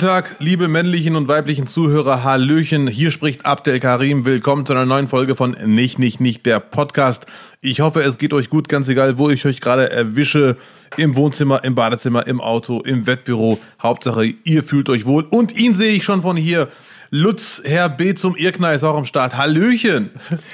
Tag, liebe männlichen und weiblichen Zuhörer. Hallöchen, hier spricht Abdel Karim. Willkommen zu einer neuen Folge von Nicht, Nicht, Nicht, der Podcast. Ich hoffe, es geht euch gut, ganz egal, wo ich euch gerade erwische. Im Wohnzimmer, im Badezimmer, im Auto, im Wettbüro. Hauptsache, ihr fühlt euch wohl. Und ihn sehe ich schon von hier. Lutz, Herr B. zum Irkner ist auch am Start. Hallöchen.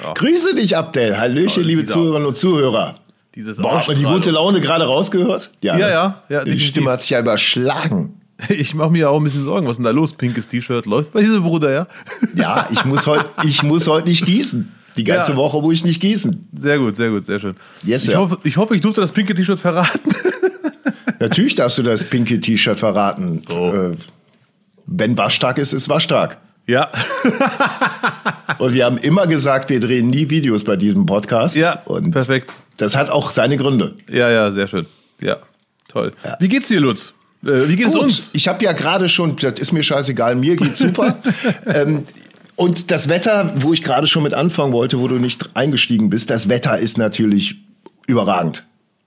Oh. Grüße dich, Abdel. Hallöchen, oh, liebe Zuhörerinnen und Zuhörer. Dieses Boah, hat man die gute Laune gerade rausgehört? Ja, ja. ja, ja die Stimme hat sich ja überschlagen. Ich mache mir auch ein bisschen Sorgen. Was ist denn da los? Pinkes T-Shirt läuft bei diesem Bruder, ja? Ja, ich muss heute muss heut nicht gießen. Die ganze ja. Woche muss ich nicht gießen. Sehr gut, sehr gut, sehr schön. Yes, ich, ja. hoffe, ich hoffe, ich durfte das pinke T-Shirt verraten. Natürlich darfst du das pinke T-Shirt verraten. So. Äh, wenn waschstark ist, ist waschstark. Ja. Und wir haben immer gesagt, wir drehen nie Videos bei diesem Podcast. Ja, Und perfekt. Das hat auch seine Gründe. Ja, ja, sehr schön. Ja, toll. Ja. Wie geht's dir, Lutz? Äh, wie geht es uns? Ich habe ja gerade schon, das ist mir scheißegal, mir geht's super. ähm, und das Wetter, wo ich gerade schon mit anfangen wollte, wo du nicht eingestiegen bist, das Wetter ist natürlich überragend.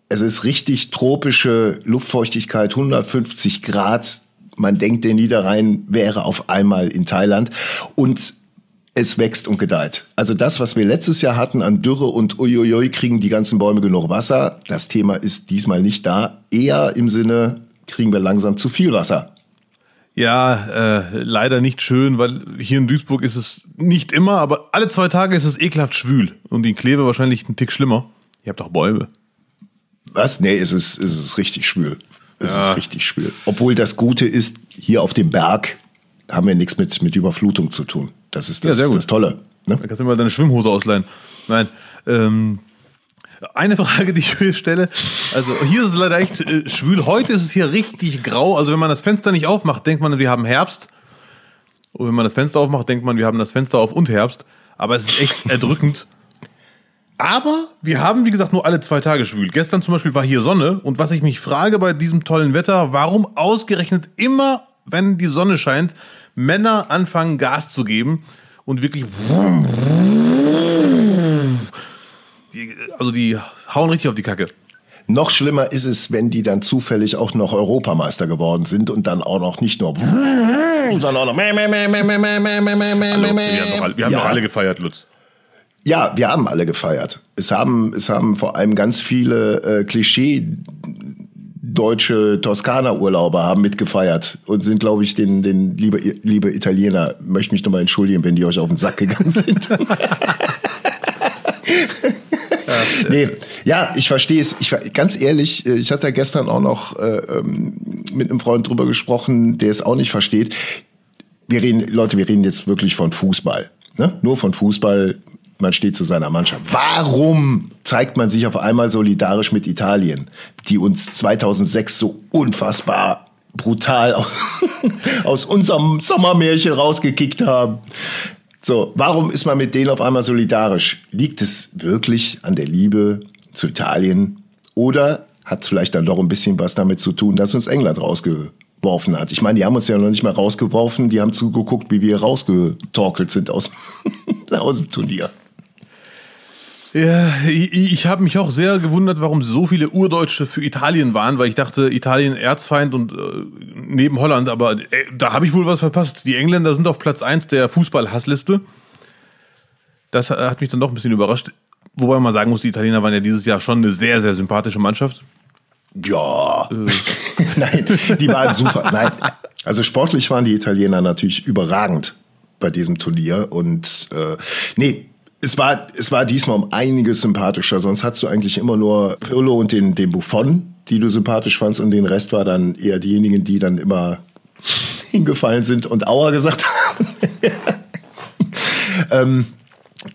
Es ist richtig tropische Luftfeuchtigkeit, 150 Grad. Man denkt, der Niederrhein wäre auf einmal in Thailand. Und es wächst und gedeiht. Also das, was wir letztes Jahr hatten an Dürre und uiuiui, kriegen die ganzen Bäume genug Wasser. Das Thema ist diesmal nicht da. Eher im Sinne, kriegen wir langsam zu viel Wasser. Ja, äh, leider nicht schön, weil hier in Duisburg ist es nicht immer, aber alle zwei Tage ist es ekelhaft schwül. Und in Kleve wahrscheinlich ein Tick schlimmer. Ihr habt doch Bäume. Was? Nee, es ist, es ist richtig schwül. Es ja. ist richtig schwül. Obwohl das Gute ist, hier auf dem Berg haben wir nichts mit, mit Überflutung zu tun. Das ist das, ja, das Tolle. Ne? Da kannst du mal deine Schwimmhose ausleihen. Nein. Ähm, eine Frage, die ich hier stelle. Also hier ist es leider echt äh, schwül. Heute ist es hier richtig grau. Also wenn man das Fenster nicht aufmacht, denkt man, wir haben Herbst. Und wenn man das Fenster aufmacht, denkt man, wir haben das Fenster auf und Herbst. Aber es ist echt erdrückend. Aber wir haben, wie gesagt, nur alle zwei Tage schwül. Gestern zum Beispiel war hier Sonne. Und was ich mich frage bei diesem tollen Wetter, warum ausgerechnet immer, wenn die Sonne scheint, Männer anfangen Gas zu geben und wirklich die, also die hauen richtig auf die Kacke. Noch schlimmer ist es, wenn die dann zufällig auch noch Europameister geworden sind und dann auch noch nicht nur, sondern auch noch. wir haben, doch, ja. alle gefeiert, Lutz. Ja, wir haben alle gefeiert. Es haben, es haben vor allem ganz viele äh, Klischee deutsche Toskana-Urlauber haben mitgefeiert und sind, glaube ich, den, den liebe, liebe Italiener, möchte mich nochmal entschuldigen, wenn die euch auf den Sack gegangen sind. Nee, ja, ich verstehe es. Ich, ganz ehrlich, äh, ich hatte gestern auch noch äh, ähm, mit einem Freund drüber gesprochen, der es auch nicht versteht. Wir reden, Leute, wir reden jetzt wirklich von Fußball. Ne? Nur von Fußball. Man steht zu seiner Mannschaft. Warum zeigt man sich auf einmal solidarisch mit Italien, die uns 2006 so unfassbar brutal aus, aus unserem Sommermärchen rausgekickt haben? So, warum ist man mit denen auf einmal solidarisch? Liegt es wirklich an der Liebe zu Italien oder hat es vielleicht dann doch ein bisschen was damit zu tun, dass uns England rausgeworfen hat? Ich meine, die haben uns ja noch nicht mal rausgeworfen, die haben zugeguckt, wie wir rausgetorkelt sind aus, aus dem Turnier. Ja, ich, ich habe mich auch sehr gewundert, warum so viele Urdeutsche für Italien waren, weil ich dachte, Italien Erzfeind und äh, neben Holland, aber äh, da habe ich wohl was verpasst. Die Engländer sind auf Platz 1 der Fußball-Hassliste. Das hat mich dann doch ein bisschen überrascht. Wobei man sagen muss, die Italiener waren ja dieses Jahr schon eine sehr, sehr sympathische Mannschaft. Ja. Äh. Nein, die waren super. Nein, also sportlich waren die Italiener natürlich überragend bei diesem Turnier und äh, nee, es war, es war diesmal um einiges sympathischer. Sonst hattest du eigentlich immer nur Pirlo und den, den Buffon, die du sympathisch fandst, und den Rest war dann eher diejenigen, die dann immer hingefallen sind und Aua gesagt haben. ähm,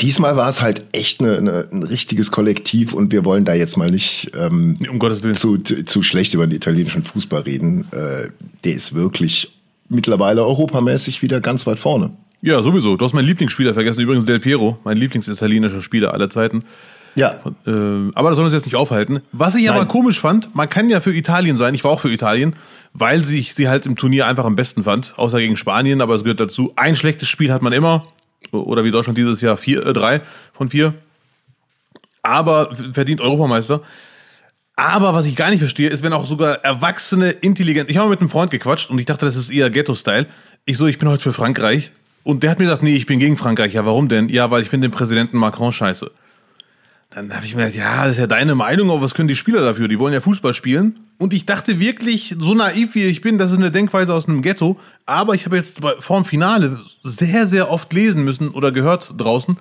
diesmal war es halt echt eine, eine, ein richtiges Kollektiv und wir wollen da jetzt mal nicht ähm, um Gottes Willen. Zu, zu schlecht über den italienischen Fußball reden. Äh, der ist wirklich mittlerweile europamäßig wieder ganz weit vorne. Ja, sowieso. Du hast meinen Lieblingsspieler vergessen, übrigens Del Piero, mein Lieblingsitalienischer Spieler aller Zeiten. Ja. Äh, aber das soll uns jetzt nicht aufhalten. Was ich Nein. aber komisch fand, man kann ja für Italien sein, ich war auch für Italien, weil ich sie halt im Turnier einfach am besten fand, außer gegen Spanien, aber es gehört dazu. Ein schlechtes Spiel hat man immer, oder wie Deutschland dieses Jahr, vier, äh, drei von vier. Aber verdient Europameister. Aber was ich gar nicht verstehe, ist, wenn auch sogar erwachsene, intelligent. Ich habe mit einem Freund gequatscht und ich dachte, das ist eher Ghetto-Style. Ich so, ich bin heute für Frankreich. Und der hat mir gesagt, nee, ich bin gegen Frankreich. Ja, warum denn? Ja, weil ich finde den Präsidenten Macron scheiße. Dann habe ich mir gedacht, ja, das ist ja deine Meinung, aber was können die Spieler dafür? Die wollen ja Fußball spielen. Und ich dachte wirklich, so naiv wie ich bin, das ist eine Denkweise aus einem Ghetto. Aber ich habe jetzt vor dem Finale sehr, sehr oft lesen müssen oder gehört draußen,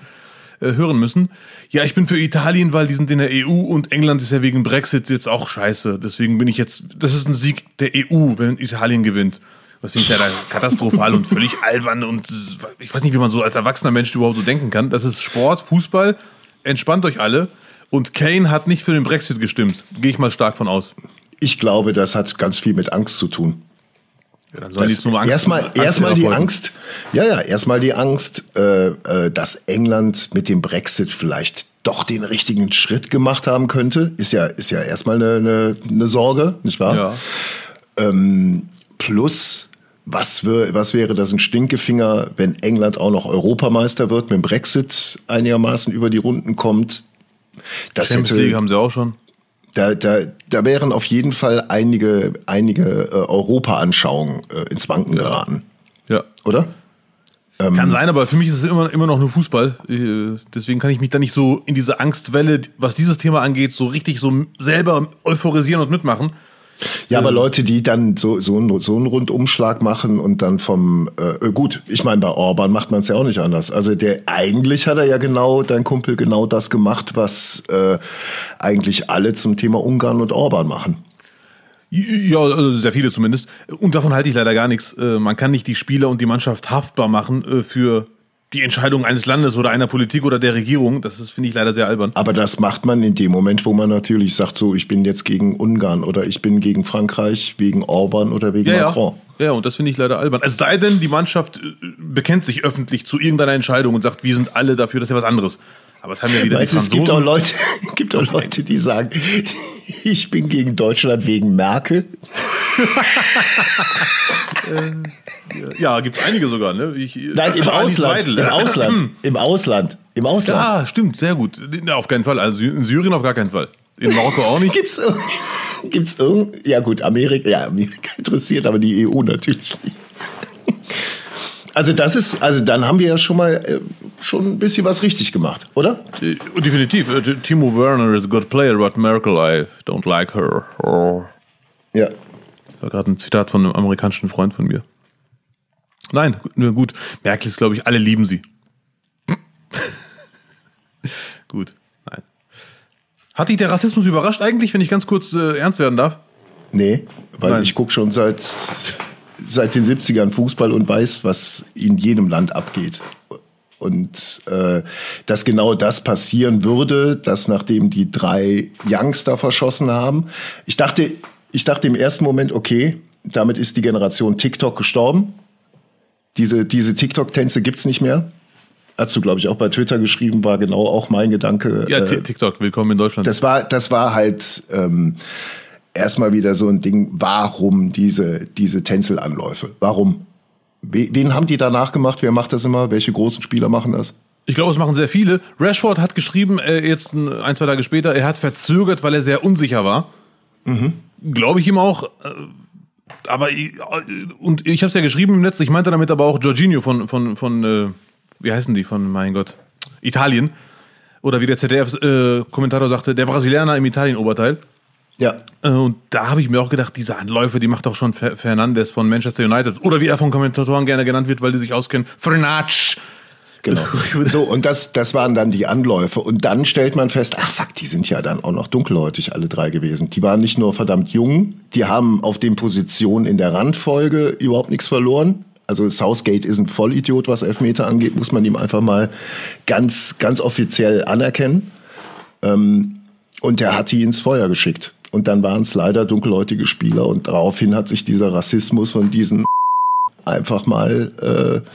äh, hören müssen. Ja, ich bin für Italien, weil die sind in der EU und England ist ja wegen Brexit jetzt auch scheiße. Deswegen bin ich jetzt, das ist ein Sieg der EU, wenn Italien gewinnt. Das finde ich ja katastrophal und völlig albern und ich weiß nicht, wie man so als erwachsener Mensch überhaupt so denken kann. Das ist Sport, Fußball entspannt euch alle. Und Kane hat nicht für den Brexit gestimmt. Gehe ich mal stark von aus. Ich glaube, das hat ganz viel mit Angst zu tun. Ja, dann sollen die zum Angst, erstmal erstmal die Angst, ja, ja, erstmal die Angst, äh, äh, dass England mit dem Brexit vielleicht doch den richtigen Schritt gemacht haben könnte. Ist ja, ist ja erstmal eine, eine, eine Sorge, nicht wahr? Ja. Ähm, plus, was, wär, was wäre das ein Stinkefinger, wenn England auch noch Europameister wird, mit dem Brexit einigermaßen über die Runden kommt? Das Champions hätte, League haben sie auch schon. Da, da, da wären auf jeden Fall einige, einige äh, Europa-Anschauungen äh, ins Wanken ja. geraten. Ja. Oder? Ähm, kann sein, aber für mich ist es immer, immer noch nur Fußball. Äh, deswegen kann ich mich da nicht so in diese Angstwelle, was dieses Thema angeht, so richtig so selber euphorisieren und mitmachen. Ja, aber Leute, die dann so, so, so einen Rundumschlag machen und dann vom, äh, gut, ich meine, bei Orban macht man es ja auch nicht anders. Also der eigentlich hat er ja genau, dein Kumpel, genau das gemacht, was äh, eigentlich alle zum Thema Ungarn und Orban machen. Ja, also sehr viele zumindest. Und davon halte ich leider gar nichts. Äh, man kann nicht die Spieler und die Mannschaft haftbar machen äh, für die Entscheidung eines Landes oder einer Politik oder der Regierung. Das ist, finde ich, leider sehr albern. Aber das macht man in dem Moment, wo man natürlich sagt, so, ich bin jetzt gegen Ungarn oder ich bin gegen Frankreich, wegen Orban oder wegen ja, Macron. Ja. ja, und das finde ich leider albern. Es sei denn, die Mannschaft äh, bekennt sich öffentlich zu irgendeiner Entscheidung und sagt, wir sind alle dafür, das ist ja was anderes. Aber es haben ja wieder Meinst, die Es gibt auch Leute, gibt auch Leute, die sagen, ich bin gegen Deutschland wegen Merkel. ja, gibt es einige sogar. Ne? Ich, Nein, im Ausland, im Ausland. Im Ausland. Im Ausland. Ja, stimmt, sehr gut. Auf keinen Fall. Also in Syrien auf gar keinen Fall. In Marokko auch nicht. Gibt's gibt's irgend ja gut, Amerika, ja, Amerika interessiert, aber die EU natürlich nicht. Also das ist, also dann haben wir ja schon mal äh, schon ein bisschen was richtig gemacht, oder? Äh, definitiv. Äh, Timo Werner is a good player, but Merkel, I don't like her. Oh. Ja. Das war gerade ein Zitat von einem amerikanischen Freund von mir. Nein, nur gut. Merkel ist, glaube ich, alle lieben sie. gut, nein. Hat dich der Rassismus überrascht eigentlich, wenn ich ganz kurz äh, ernst werden darf? Nee, weil nein. ich gucke schon seit, seit den 70ern Fußball und weiß, was in jedem Land abgeht. Und äh, dass genau das passieren würde, dass nachdem die drei Youngster verschossen haben, ich dachte, ich dachte im ersten Moment, okay, damit ist die Generation TikTok gestorben. Diese, diese TikTok-Tänze gibt's nicht mehr. Hast du, glaube ich, auch bei Twitter geschrieben, war genau auch mein Gedanke. Ja, äh, TikTok, willkommen in Deutschland. Das war, das war halt ähm, erstmal wieder so ein Ding, warum diese, diese Tänzelanläufe? Warum? Wen haben die danach gemacht? Wer macht das immer? Welche großen Spieler machen das? Ich glaube, es machen sehr viele. Rashford hat geschrieben, äh, jetzt ein, zwei Tage später, er hat verzögert, weil er sehr unsicher war. Mhm. Glaube ich ihm auch. Äh, aber und ich habe es ja geschrieben im Netz, ich meinte damit aber auch Jorginho von, von, von äh, wie heißen die, von, mein Gott, Italien. Oder wie der ZDF-Kommentator äh, sagte, der Brasilianer im Italien-Oberteil. Ja. Äh, und da habe ich mir auch gedacht, diese Anläufe, die macht doch schon Fernandes von Manchester United. Oder wie er von Kommentatoren gerne genannt wird, weil die sich auskennen, Frenatsch. Genau. So, und das, das waren dann die Anläufe. Und dann stellt man fest, ach fuck, die sind ja dann auch noch dunkelhäutig alle drei gewesen. Die waren nicht nur verdammt jung, die haben auf den Positionen in der Randfolge überhaupt nichts verloren. Also Southgate ist ein Vollidiot, was Elfmeter angeht, muss man ihm einfach mal ganz, ganz offiziell anerkennen. Ähm, und der hat die ins Feuer geschickt. Und dann waren es leider dunkelhäutige Spieler und daraufhin hat sich dieser Rassismus von diesen einfach mal äh,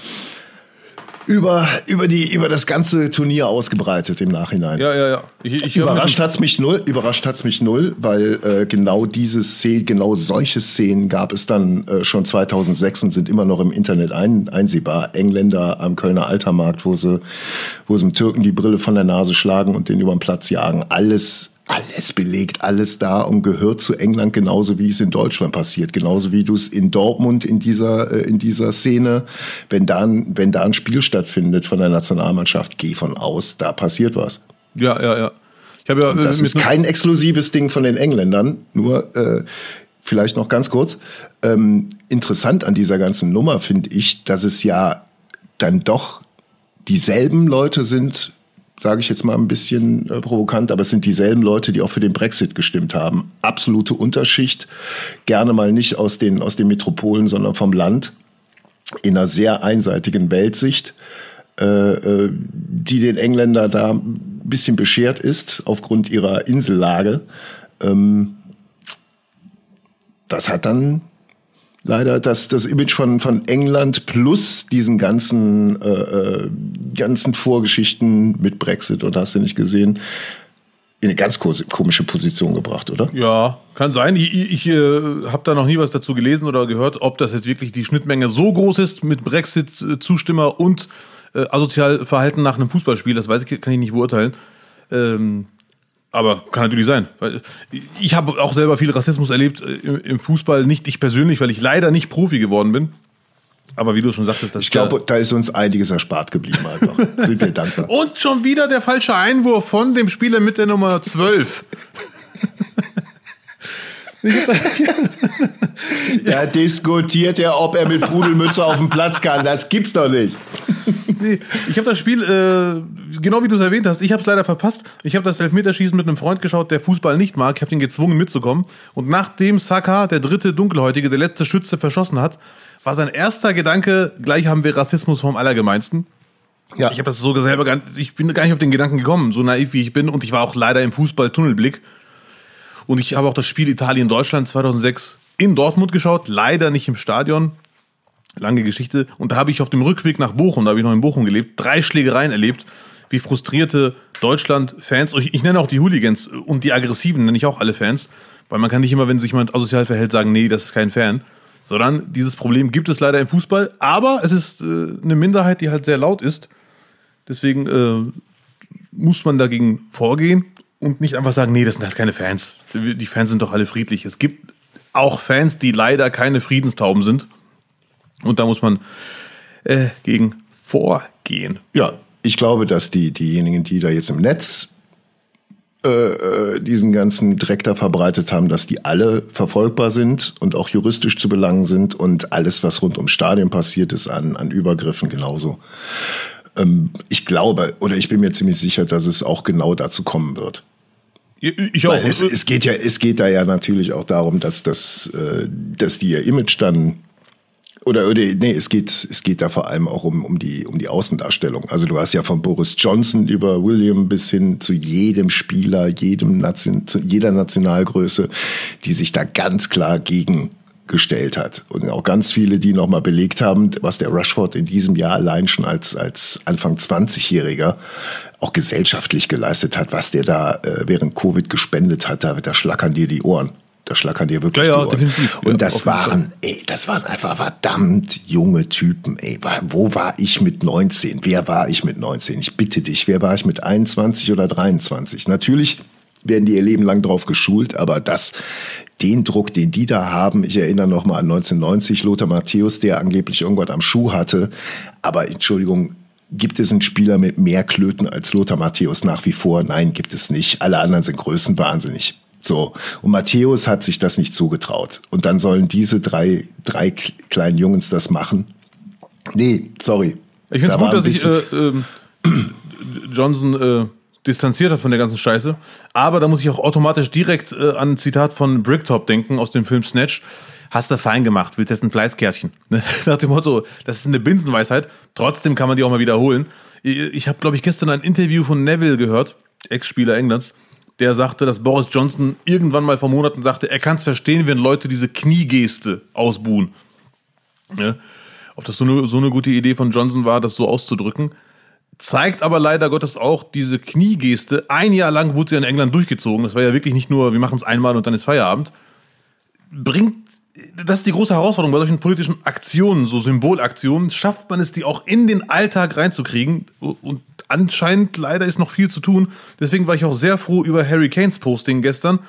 über, über, die, über das ganze Turnier ausgebreitet im Nachhinein. Ja, ja, ja. Ich, ich überrascht hat's mich null, überrascht hat's mich null, weil äh, genau diese Szene, genau solche Szenen gab es dann äh, schon 2006 und sind immer noch im Internet ein, einsehbar. Engländer am Kölner Altermarkt, wo sie, wo sie dem Türken die Brille von der Nase schlagen und den über den Platz jagen. Alles alles belegt, alles da und gehört zu England genauso wie es in Deutschland passiert, genauso wie du es in Dortmund in dieser äh, in dieser Szene, wenn da ein, wenn da ein Spiel stattfindet von der Nationalmannschaft, geh von aus, da passiert was. Ja, ja, ja. Ich ja und das ist kein exklusives Ding von den Engländern, nur äh, vielleicht noch ganz kurz. Ähm, interessant an dieser ganzen Nummer finde ich, dass es ja dann doch dieselben Leute sind, sage ich jetzt mal ein bisschen äh, provokant, aber es sind dieselben Leute, die auch für den Brexit gestimmt haben. Absolute Unterschicht, gerne mal nicht aus den, aus den Metropolen, sondern vom Land, in einer sehr einseitigen Weltsicht, äh, äh, die den Engländer da ein bisschen beschert ist aufgrund ihrer Insellage. Ähm, das hat dann leider das, das Image von, von England plus diesen ganzen, äh, äh, ganzen Vorgeschichten mit Brexit und hast du nicht gesehen, in eine ganz komische Position gebracht, oder? Ja, kann sein. Ich, ich, ich äh, habe da noch nie was dazu gelesen oder gehört, ob das jetzt wirklich die Schnittmenge so groß ist mit Brexit-Zustimmer und äh, asozial Verhalten nach einem Fußballspiel. Das weiß ich, kann ich nicht beurteilen. Ähm, aber kann natürlich sein. Ich habe auch selber viel Rassismus erlebt äh, im Fußball, nicht ich persönlich, weil ich leider nicht Profi geworden bin. Aber wie du schon sagtest, das Ich glaube, da ist uns einiges erspart geblieben einfach. Sind wir dankbar. Und schon wieder der falsche Einwurf von dem Spieler mit der Nummer 12. da diskutiert er, ob er mit Pudelmütze auf dem Platz kann. Das gibt's doch nicht. nee, ich habe das Spiel, äh, genau wie du es erwähnt hast, ich habe es leider verpasst. Ich habe das Elfmeterschießen mit einem Freund geschaut, der Fußball nicht mag. Ich habe ihn gezwungen mitzukommen. Und nachdem Saka, der dritte Dunkelhäutige, der letzte Schütze, verschossen hat, war sein erster Gedanke, gleich haben wir Rassismus vom Allergemeinsten. Ja. Ich habe das so selber gar nicht, ich bin gar nicht auf den Gedanken gekommen, so naiv wie ich bin. Und ich war auch leider im Fußball-Tunnelblick. Und ich habe auch das Spiel Italien-Deutschland 2006 in Dortmund geschaut, leider nicht im Stadion lange Geschichte. Und da habe ich auf dem Rückweg nach Bochum, da habe ich noch in Bochum gelebt, drei Schlägereien erlebt, wie frustrierte Deutschland-Fans, ich, ich nenne auch die Hooligans und die Aggressiven nenne ich auch alle Fans, weil man kann nicht immer, wenn sich jemand asozial verhält, sagen, nee, das ist kein Fan. Sondern dieses Problem gibt es leider im Fußball, aber es ist äh, eine Minderheit, die halt sehr laut ist. Deswegen äh, muss man dagegen vorgehen und nicht einfach sagen, nee, das sind halt keine Fans. Die Fans sind doch alle friedlich. Es gibt auch Fans, die leider keine Friedenstauben sind. Und da muss man äh, gegen vorgehen. Ja, ich glaube, dass die, diejenigen, die da jetzt im Netz äh, äh, diesen ganzen Dreck da verbreitet haben, dass die alle verfolgbar sind und auch juristisch zu belangen sind und alles, was rund ums Stadion passiert ist, an, an Übergriffen genauso. Ähm, ich glaube oder ich bin mir ziemlich sicher, dass es auch genau dazu kommen wird. Ich auch. Es, es, geht ja, es geht da ja natürlich auch darum, dass, das, äh, dass die ihr Image dann oder, oder nee, es geht, es geht da vor allem auch um, um, die, um die Außendarstellung. Also du hast ja von Boris Johnson über William bis hin zu jedem Spieler, jedem Nation, zu jeder Nationalgröße, die sich da ganz klar gegen gestellt hat. Und auch ganz viele, die nochmal belegt haben, was der Rushford in diesem Jahr allein schon als, als Anfang 20-Jähriger auch gesellschaftlich geleistet hat, was der da äh, während Covid gespendet hat, da, da schlackern dir die Ohren. Da schlackern dir wirklich ja, ja, definitiv. Und das waren, ey, das waren einfach verdammt junge Typen, ey. Wo war ich mit 19? Wer war ich mit 19? Ich bitte dich, wer war ich mit 21 oder 23? Natürlich werden die ihr Leben lang drauf geschult, aber das, den Druck, den die da haben, ich erinnere noch mal an 1990, Lothar Matthäus, der angeblich irgendwas am Schuh hatte. Aber Entschuldigung, Gibt es einen Spieler mit mehr Klöten als Lothar Matthäus nach wie vor? Nein, gibt es nicht. Alle anderen sind größenwahnsinnig. So. Und Matthäus hat sich das nicht zugetraut. Und dann sollen diese drei, drei kleinen Jungs das machen. Nee, sorry. Ich finde es da gut, dass sich äh, äh, Johnson äh, distanziert hat von der ganzen Scheiße. Aber da muss ich auch automatisch direkt äh, an ein Zitat von Bricktop denken aus dem Film Snatch. Hast du fein gemacht, willst jetzt ein Fleißkärtchen. Nach dem Motto, das ist eine Binsenweisheit. Trotzdem kann man die auch mal wiederholen. Ich, ich habe, glaube ich, gestern ein Interview von Neville gehört, Ex-Spieler Englands der sagte, dass Boris Johnson irgendwann mal vor Monaten sagte, er kann es verstehen, wenn Leute diese Kniegeste ausbuhen. Ja? Ob das so eine, so eine gute Idee von Johnson war, das so auszudrücken, zeigt aber leider Gottes auch diese Kniegeste. Ein Jahr lang wurde sie in England durchgezogen. Das war ja wirklich nicht nur, wir machen es einmal und dann ist Feierabend. Bringt das ist die große Herausforderung bei solchen politischen Aktionen, so Symbolaktionen, schafft man es, die auch in den Alltag reinzukriegen. Und anscheinend leider ist noch viel zu tun. Deswegen war ich auch sehr froh über Harry Kanes Posting gestern,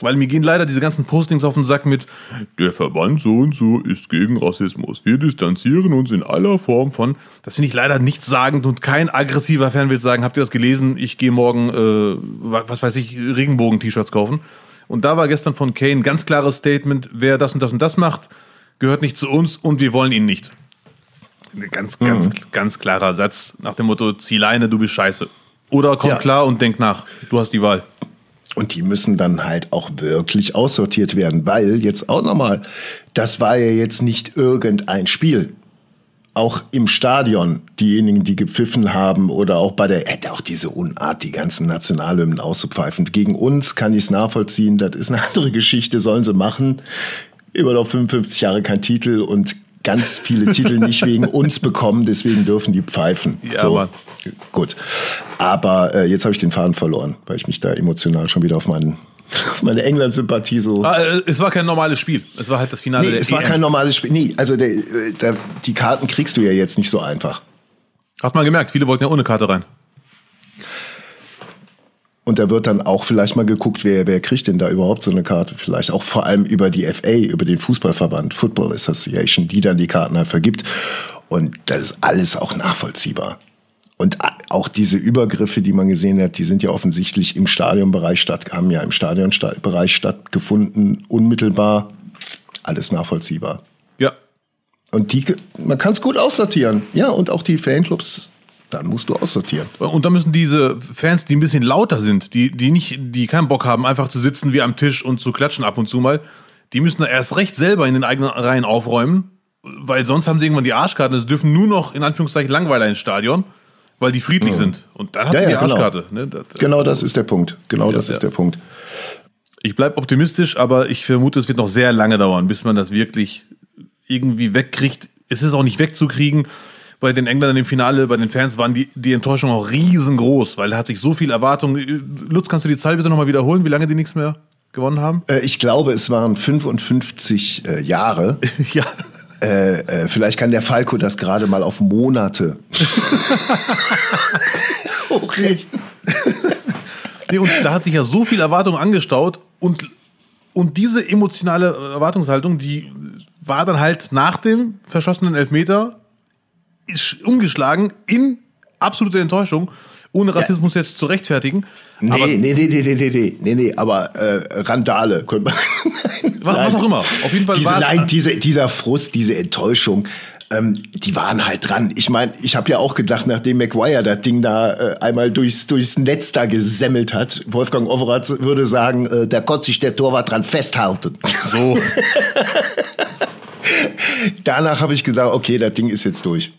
weil mir gehen leider diese ganzen Postings auf den Sack mit der Verband so und so ist gegen Rassismus. Wir distanzieren uns in aller Form von. Das finde ich leider nichtssagend und kein aggressiver Fan wird sagen, habt ihr das gelesen? Ich gehe morgen, äh, was weiß ich, Regenbogen-T-Shirts kaufen. Und da war gestern von Kane ganz klares Statement, wer das und das und das macht, gehört nicht zu uns und wir wollen ihn nicht. Ganz, ganz, mhm. ganz klarer Satz nach dem Motto, zieh Leine, du bist scheiße. Oder komm ja. klar und denk nach. Du hast die Wahl. Und die müssen dann halt auch wirklich aussortiert werden, weil jetzt auch nochmal, das war ja jetzt nicht irgendein Spiel. Auch im Stadion, diejenigen, die gepfiffen haben oder auch bei der, hätte auch diese Unart, die ganzen Nationalhymnen auszupfeifen. Gegen uns kann ich es nachvollziehen, das ist eine andere Geschichte, sollen sie machen. Immer noch 55 Jahre kein Titel und ganz viele Titel nicht wegen uns bekommen, deswegen dürfen die pfeifen. Ja, so. Mann. Gut. Aber äh, jetzt habe ich den Faden verloren, weil ich mich da emotional schon wieder auf meinen meine England-Sympathie so. Ah, äh, es war kein normales Spiel. Es war halt das Finale nee, der Es war EM. kein normales Spiel. Nee, also der, der, die Karten kriegst du ja jetzt nicht so einfach. Hast mal gemerkt, viele wollten ja ohne Karte rein. Und da wird dann auch vielleicht mal geguckt, wer, wer kriegt denn da überhaupt so eine Karte? Vielleicht auch vor allem über die FA, über den Fußballverband, Football Association, die dann die Karten halt vergibt. Und das ist alles auch nachvollziehbar. Und auch diese Übergriffe, die man gesehen hat, die sind ja offensichtlich im Stadionbereich statt, haben ja im Stadionbereich stattgefunden, unmittelbar. Alles nachvollziehbar. Ja. Und die, man kann es gut aussortieren. Ja, und auch die Fanclubs dann musst du aussortieren. Und da müssen diese Fans, die ein bisschen lauter sind, die, die nicht, die keinen Bock haben, einfach zu sitzen wie am Tisch und zu klatschen ab und zu mal, die müssen erst recht selber in den eigenen Reihen aufräumen, weil sonst haben sie irgendwann die Arschkarten. Es dürfen nur noch, in Anführungszeichen, Langweiler ins Stadion, weil die friedlich mhm. sind. Und dann hat ja, die ja, genau. Arschkarte. Genau. Ne? Das, genau das ist der Punkt. Genau ja, das ist der Punkt. Ich bleibe optimistisch, aber ich vermute, es wird noch sehr lange dauern, bis man das wirklich irgendwie wegkriegt. Es ist auch nicht wegzukriegen bei den Engländern im Finale, bei den Fans waren die, die Enttäuschung auch riesengroß, weil da hat sich so viel Erwartung. Lutz, kannst du die Zahl bitte nochmal wiederholen, wie lange die nichts mehr gewonnen haben? Äh, ich glaube, es waren 55 äh, Jahre. ja. Äh, äh, vielleicht kann der Falco das gerade mal auf Monate hochrechnen. nee, und da hat sich ja so viel Erwartung angestaut und, und diese emotionale Erwartungshaltung, die war dann halt nach dem verschossenen Elfmeter ist umgeschlagen in absolute Enttäuschung, ohne Rassismus ja. jetzt zu rechtfertigen. Nee, aber, nee, nee, nee, nee, nee, nee, nee, nee, aber äh, Randale könnte man. was, was, auch immer. Auf jeden Fall diese, Nein, diese, dieser Frust, diese Enttäuschung, ähm, die waren halt dran. Ich meine, ich habe ja auch gedacht, nachdem McGuire das Ding da äh, einmal durchs, durchs Netz da gesemmelt hat, Wolfgang Overath würde sagen, äh, da konnte sich der Torwart dran festhalten. So. Danach habe ich gedacht, okay, das Ding ist jetzt durch.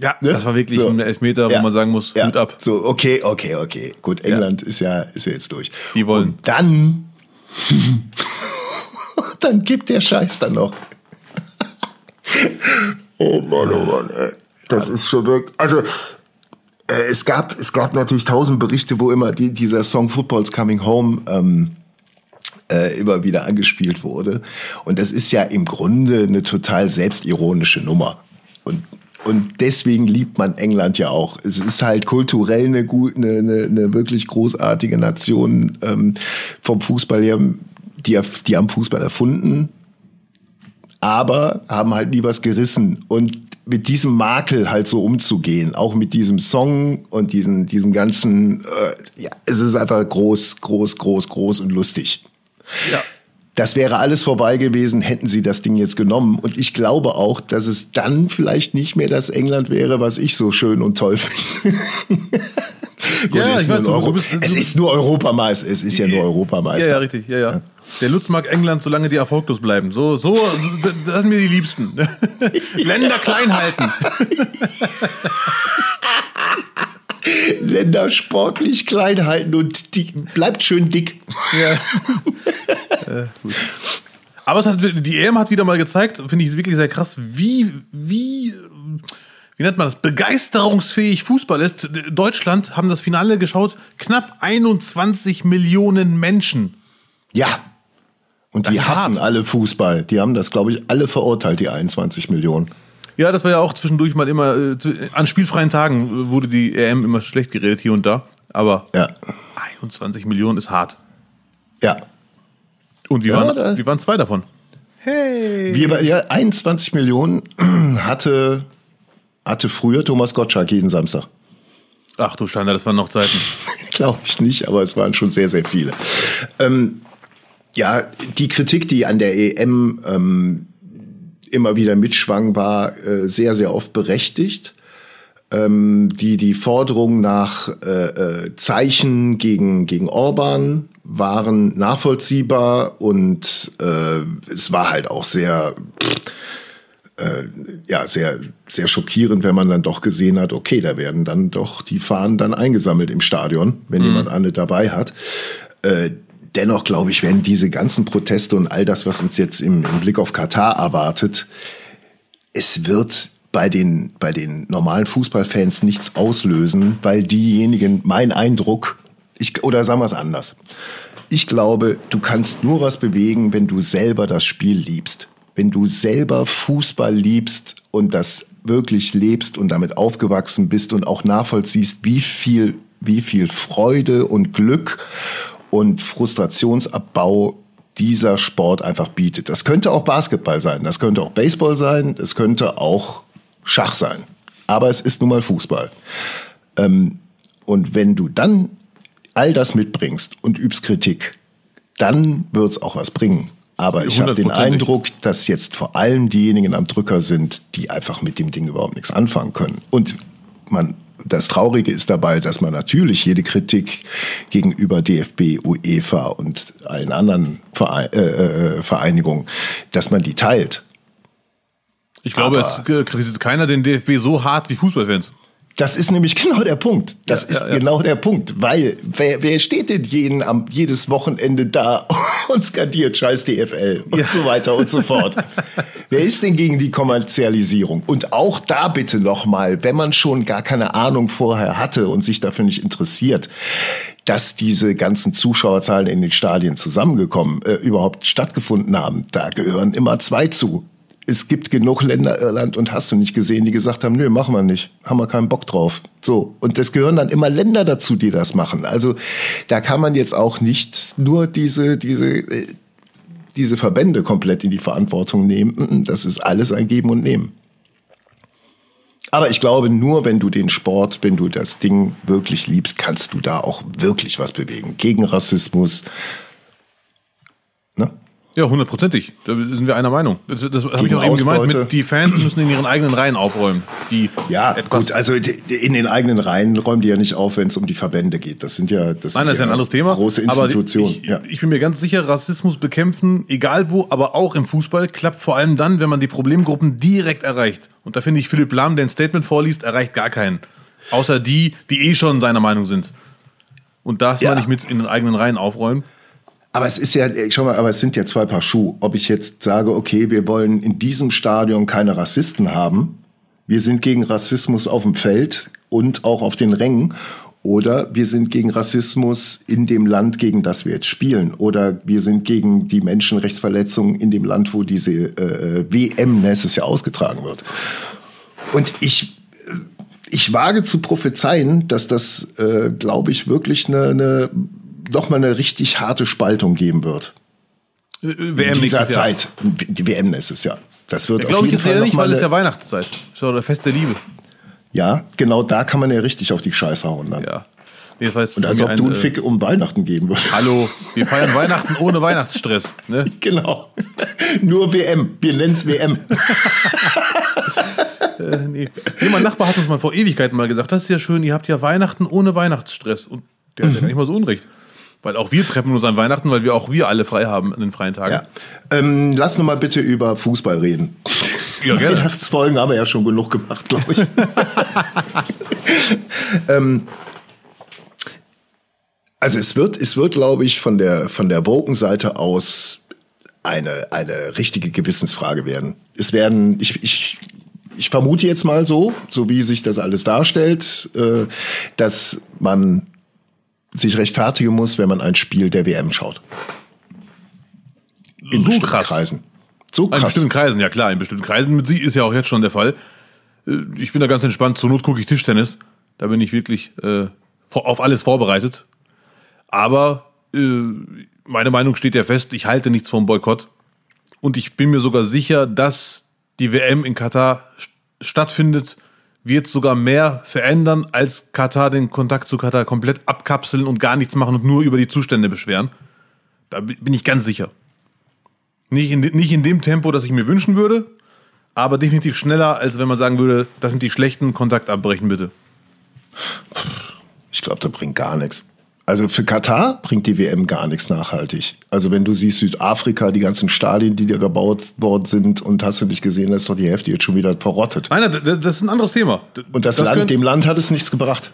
Ja, ne? das war wirklich so. ein Elfmeter, wo ja. man sagen muss, ja. Hut ab. So, okay, okay, okay. Gut, England ja. ist ja ist ja jetzt durch. Die wollen. Und dann dann gibt der Scheiß dann noch. oh Mann, oh Mann, ey. Das ist schon wirklich. Also äh, es gab es gab natürlich tausend Berichte, wo immer die, dieser Song Football's Coming Home ähm, äh, immer wieder angespielt wurde. Und das ist ja im Grunde eine total selbstironische Nummer. Und und deswegen liebt man England ja auch. Es ist halt kulturell eine, gut, eine, eine, eine wirklich großartige Nation ähm, vom Fußball her. Die, die haben Fußball erfunden, aber haben halt nie was gerissen. Und mit diesem Makel halt so umzugehen, auch mit diesem Song und diesen, diesen ganzen, äh, ja, es ist einfach groß, groß, groß, groß und lustig. Ja. Das wäre alles vorbei gewesen, hätten sie das Ding jetzt genommen. Und ich glaube auch, dass es dann vielleicht nicht mehr das England wäre, was ich so schön und toll finde. ja, ich weiß, du, bist, es ist nur Europameister. Es ist ja nur Europameister. Ja, ja, richtig. Ja, ja. Der Lutz mag England, solange die erfolglos bleiben. So, so, das sind mir die Liebsten. Länder klein halten. Länder sportlich klein halten und die, bleibt schön dick. Ja. Äh, Aber es hat, die EM hat wieder mal gezeigt, finde ich wirklich sehr krass, wie, wie, wie nennt man das, begeisterungsfähig Fußball ist. Deutschland haben das Finale geschaut, knapp 21 Millionen Menschen. Ja. Und Das die hassen hart. alle Fußball. Die haben das, glaube ich, alle verurteilt, die 21 Millionen. Ja, das war ja auch zwischendurch mal immer, äh, an spielfreien Tagen äh, wurde die EM immer schlecht geredet hier und da. Aber Ja. 21 Millionen ist hart. Ja. Und wir, Ja, waren, wir waren zwei davon. Hey. Wir, ja, 21 Millionen hatte, hatte früher Thomas Gottschalk jeden Samstag. Ach du Steiner, das waren noch Zeiten. Glaube ich nicht, aber es waren schon sehr, sehr viele. Ähm, ja, die Kritik, die an der EM ähm, immer wieder mitschwang, war äh, sehr, sehr oft berechtigt. Ähm, die, die Forderungen nach äh, äh, Zeichen gegen, gegen Orban waren nachvollziehbar und äh, es war halt auch sehr, äh, ja, sehr, sehr schockierend, wenn man dann doch gesehen hat, okay, da werden dann doch die Fahnen dann eingesammelt im Stadion, wenn jemand eine dabei hat. Äh, dennoch glaube ich, werden diese ganzen Proteste und all das, was uns jetzt im, im Blick auf Katar erwartet, es wird bei den, bei den normalen Fußballfans nichts auslösen, weil diejenigen, mein Eindruck, ich, oder sagen wir es anders. Ich glaube, du kannst nur was bewegen, wenn du selber das Spiel liebst. Wenn du selber Fußball liebst und das wirklich lebst und damit aufgewachsen bist und auch nachvollziehst, wie viel, wie viel Freude und Glück und Frustrationsabbau dieser Sport einfach bietet. Das könnte auch Basketball sein, das könnte auch Baseball sein, es könnte auch Schach sein. Aber es ist nun mal Fußball. Ähm, und wenn du dann all das mitbringst und übst Kritik, dann wird es auch was bringen. Aber ich habe den. Eindruck, dass jetzt vor allem diejenigen am Drücker sind, die einfach mit dem Ding überhaupt nichts anfangen können. Und man, das Traurige ist dabei, dass man natürlich jede Kritik gegenüber DFB, UEFA und allen anderen Verein, äh, äh, Vereinigungen, dass man die teilt. Ich glaube, Aber- es kritisiert keiner den DFB so hart wie Fußballfans. Das ist nämlich genau der Punkt. Das Ja, ist ja, ja. genau der Punkt. Weil, wer, wer steht denn jeden, am, jedes Wochenende da und skandiert Scheiß DFL und so weiter und so fort? wer ist denn gegen die Kommerzialisierung? Und auch da bitte nochmal, wenn man schon gar keine Ahnung vorher hatte und sich dafür nicht interessiert, dass diese ganzen Zuschauerzahlen in den Stadien zusammengekommen, äh, überhaupt stattgefunden haben, da gehören immer zwei zu. Es gibt genug Länder, Irland und hast du nicht gesehen, die gesagt haben, nö, machen wir nicht, haben wir keinen Bock drauf. So. Und es gehören dann immer Länder dazu, die das machen. Also da kann man jetzt auch nicht nur diese, diese, äh, diese Verbände komplett in die Verantwortung nehmen. Mm, Das ist alles ein Geben und Nehmen. Aber ich glaube, nur wenn du den Sport, wenn du das Ding wirklich liebst, kannst du da auch wirklich was bewegen. Gegen Rassismus. Ja, hundertprozentig. Da sind wir einer Meinung. Das, das habe ich auch eben gemeint. Mit, die Fans müssen in ihren eigenen Reihen aufräumen. Die Ja, gut, also in den eigenen Reihen räumen die ja nicht auf, wenn es um die Verbände geht. Das sind ja, das Nein, das ist ja ein anderes Thema. große Institutionen. ich, ja. ich bin mir ganz sicher, Rassismus bekämpfen, egal wo, aber auch im Fußball, klappt vor allem dann, wenn man die Problemgruppen direkt erreicht. Und da finde ich, Philipp Lahm, der ein Statement vorliest, erreicht gar keinen. Außer die, die eh schon seiner Meinung sind. Und das Ja. meine ich mit in den eigenen Reihen aufräumen. Aber es ist ja, äh, schau mal, aber es sind ja zwei Paar Schuhe. Ob ich jetzt sage, okay, wir wollen in diesem Stadion keine Rassisten haben, wir sind gegen Rassismus auf dem Feld und auch auf den Rängen, oder wir sind gegen Rassismus in dem Land, gegen das wir jetzt spielen, oder wir sind gegen die Menschenrechtsverletzungen in dem Land, wo diese äh, WM nächstes Jahr ausgetragen wird. Und ich, äh, ich wage zu prophezeien, dass das, äh, glaube ich, wirklich eine, eine, noch mal eine richtig harte Spaltung geben wird. Äh, WM in dieser. Zeit. Die WM nächstes Jahr. Das wird auf Glaube ich jeden jetzt Fall nicht, weil es ja Weihnachtszeit ist. Ja, der Fest der Liebe. Ja, genau da kann man ja richtig auf die Scheiße hauen dann. Ja. Jedenfalls Und als ob du einen äh, Fick um Weihnachten geben würdest. Hallo, wir feiern Weihnachten ohne Weihnachtsstress. Ne? Genau. Nur WM. Wir nennen es WM. Äh, nee. nee, mein Nachbar hat uns mal vor Ewigkeiten mal gesagt, das ist ja schön, ihr habt ja Weihnachten ohne Weihnachtsstress. Und der hat ja gar nicht mal so unrecht. Weil auch wir treffen uns an Weihnachten, weil wir auch wir alle frei haben an den freien Tagen. Ja. Ähm, lass noch mal bitte über Fußball reden. Ja, gerne. Weihnachtsfolgen haben wir ja schon genug gemacht, glaube ich. ähm, also es wird, es wird, glaube ich, von der von der Woken-Seite aus eine eine richtige Gewissensfrage werden. Es werden, ich, ich ich vermute jetzt mal so, so wie sich das alles darstellt, äh, dass man sich rechtfertigen muss, wenn man ein Spiel der WM schaut. In so bestimmten krass. Kreisen. So In krass. bestimmten Kreisen, ja klar, in bestimmten Kreisen mit sie ist ja auch jetzt schon der Fall. Äh, Ich bin da ganz entspannt. Zur Not gucke ich Tischtennis. Da bin ich wirklich äh, auf alles vorbereitet. Aber äh, meine Meinung steht ja fest, ich halte nichts vom Boykott. Und ich bin mir sogar sicher, dass die WM in Katar st- stattfindet, wird sogar mehr verändern, als Katar den Kontakt zu Katar komplett abkapseln und gar nichts machen und nur über die Zustände beschweren. Da bi- bin ich ganz sicher. Nicht in, nicht in dem Tempo, das ich mir wünschen würde, aber definitiv schneller, als wenn man sagen würde, das sind die schlechten, Kontakt abbrechen bitte. Ich glaube, das bringt gar nichts. Also für Katar bringt die WM gar nichts nachhaltig. Also wenn du siehst Südafrika, die ganzen Stadien, die da gebaut worden sind und hast du nicht gesehen, da ist doch die Hälfte jetzt schon wieder verrottet. Nein, das das ist ein anderes Thema. Und das, Land, könnte- dem Land hat es nichts gebracht.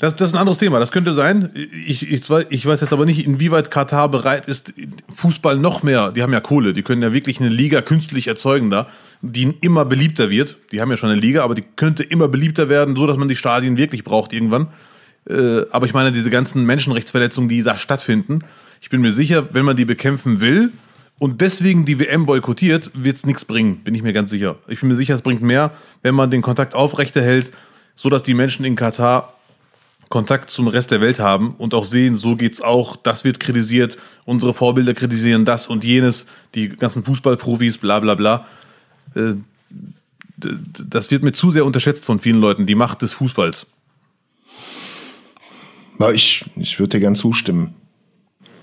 Das, das ist ein anderes Thema. Das könnte sein. Ich, ich, ich weiß jetzt aber nicht, inwieweit Katar bereit ist, Fußball noch mehr. Die haben ja Kohle. Die können ja wirklich eine Liga künstlich erzeugen da, die immer beliebter wird. Die haben ja schon eine Liga, aber die könnte immer beliebter werden, so dass man die Stadien wirklich braucht irgendwann. Äh, aber ich meine, diese ganzen Menschenrechtsverletzungen, die da stattfinden, ich bin mir sicher, wenn man die bekämpfen will und deswegen die WM boykottiert, wird es nichts bringen. Bin ich mir ganz sicher. Ich bin mir sicher, es bringt mehr, wenn man den Kontakt aufrechterhält, so dass die Menschen in Katar Kontakt zum Rest der Welt haben und auch sehen, so geht's auch, das wird kritisiert, unsere Vorbilder kritisieren das und jenes, die ganzen Fußballprofis, bla bla bla. Äh, Das wird mir zu sehr unterschätzt von vielen Leuten, die Macht des Fußballs. Na, ich, ich würde dir gern zustimmen.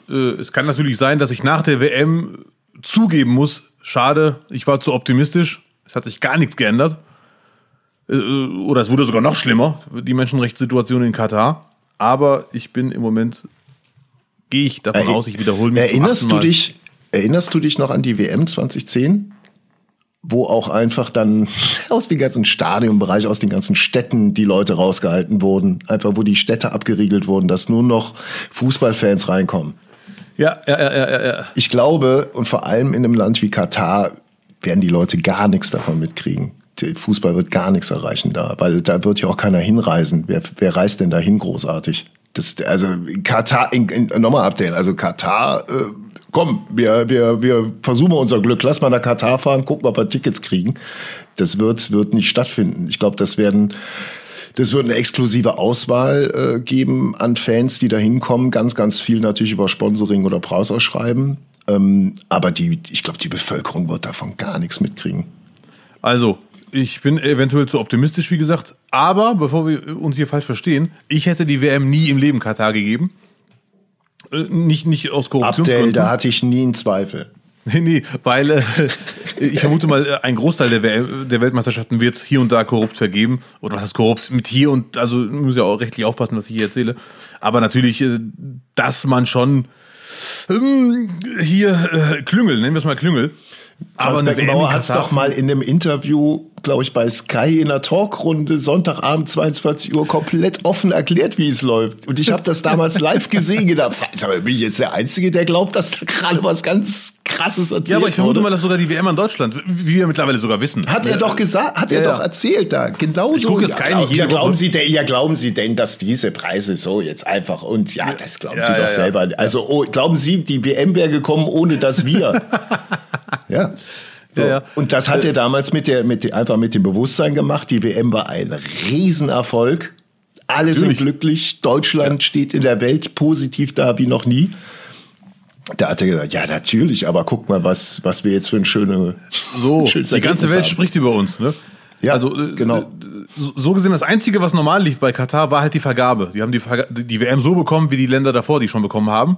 Äh, Es kann natürlich sein, dass ich nach der WM zugeben muss, schade, ich war zu optimistisch, es hat sich gar nichts geändert. Äh, Oder es wurde sogar noch schlimmer, die Menschenrechtssituation in Katar. Aber ich bin im Moment, gehe ich davon Eri- aus, ich wiederhole mich. Erinnerst du dich, erinnerst du dich noch an die WM 2010? Wo auch einfach dann aus dem ganzen Stadionbereich, aus den ganzen Städten die Leute rausgehalten wurden. Einfach wo die Städte abgeriegelt wurden, dass nur noch Fußballfans reinkommen. Ja, ja, ja, ja, ja, ja. Ich glaube, und vor allem in einem Land wie Katar werden die Leute gar nichts davon mitkriegen. Fußball wird gar nichts erreichen da, weil da wird ja auch keiner hinreisen. Wer, wer reist denn dahin großartig? Das, also Katar, in, in, nochmal Update, also Katar, äh, komm, wir, wir, wir versuchen unser Glück, lass mal nach Katar fahren, gucken, ob wir Tickets kriegen. Das wird, wird nicht stattfinden. Ich glaube, das werden, das wird eine exklusive Auswahl äh, geben an Fans, die da hinkommen. Ganz, ganz viel natürlich über Sponsoring oder Preisausschreiben. Ähm, aber die, ich glaube, die Bevölkerung wird davon gar nichts mitkriegen. Also, ich bin eventuell zu optimistisch, wie gesagt. Aber, bevor wir uns hier falsch verstehen, ich hätte die WM nie im Leben Katar gegeben. Äh, Nicht, nicht aus Abdel, Korruptionsgründen. da hatte ich nie einen Zweifel. Nee, nee, weil äh, ich vermute mal, äh, ein Großteil der, der Weltmeisterschaften wird hier und da korrupt vergeben. Oder was ist korrupt? Mit hier und, also muss ja auch rechtlich aufpassen, was ich hier erzähle. Aber natürlich, äh, dass man schon ähm, hier äh, Klüngel, nennen wir es mal Klüngel. Franz Beckenbauer hat es doch mal in einem Interview, glaube ich, bei Sky in einer Talkrunde Sonntagabend 22 Uhr komplett offen erklärt, wie es läuft. Und ich habe das damals live gesehen. Gedacht, mal, bin ich jetzt der Einzige, der glaubt, dass da gerade was ganz Krasses erzählt Ja, aber ich vermute wurde? mal, dass sogar die WM an Deutschland, wie wir mittlerweile sogar wissen. Hat er doch gesagt, hat er Ja, doch ja. erzählt da. Genauso. Ich gucke jetzt ja, glaub- glauben Woche. Sie denn, ja, glauben Sie denn, dass diese Preise so jetzt einfach und ja, das glauben Ja, Sie doch selber. Also oh, glauben Sie, die WM wäre gekommen, ohne dass wir. ja. So. Ja, ja. Und das hat er damals mit der, mit der, einfach mit dem Bewusstsein gemacht. Die WM war ein Riesenerfolg. Alle sind glücklich. Deutschland steht in der Welt positiv da wie noch nie. Da hat er gesagt, ja, natürlich, aber guck mal, was, was wir jetzt für ein schöne, So, schönes die ganze Welt haben. spricht über uns. Ne? Ja, also, äh, genau. äh, So so gesehen, das Einzige, was normal lief bei Katar, war halt die Vergabe. Die haben die, Verga die WM so bekommen, wie die Länder davor die schon bekommen haben.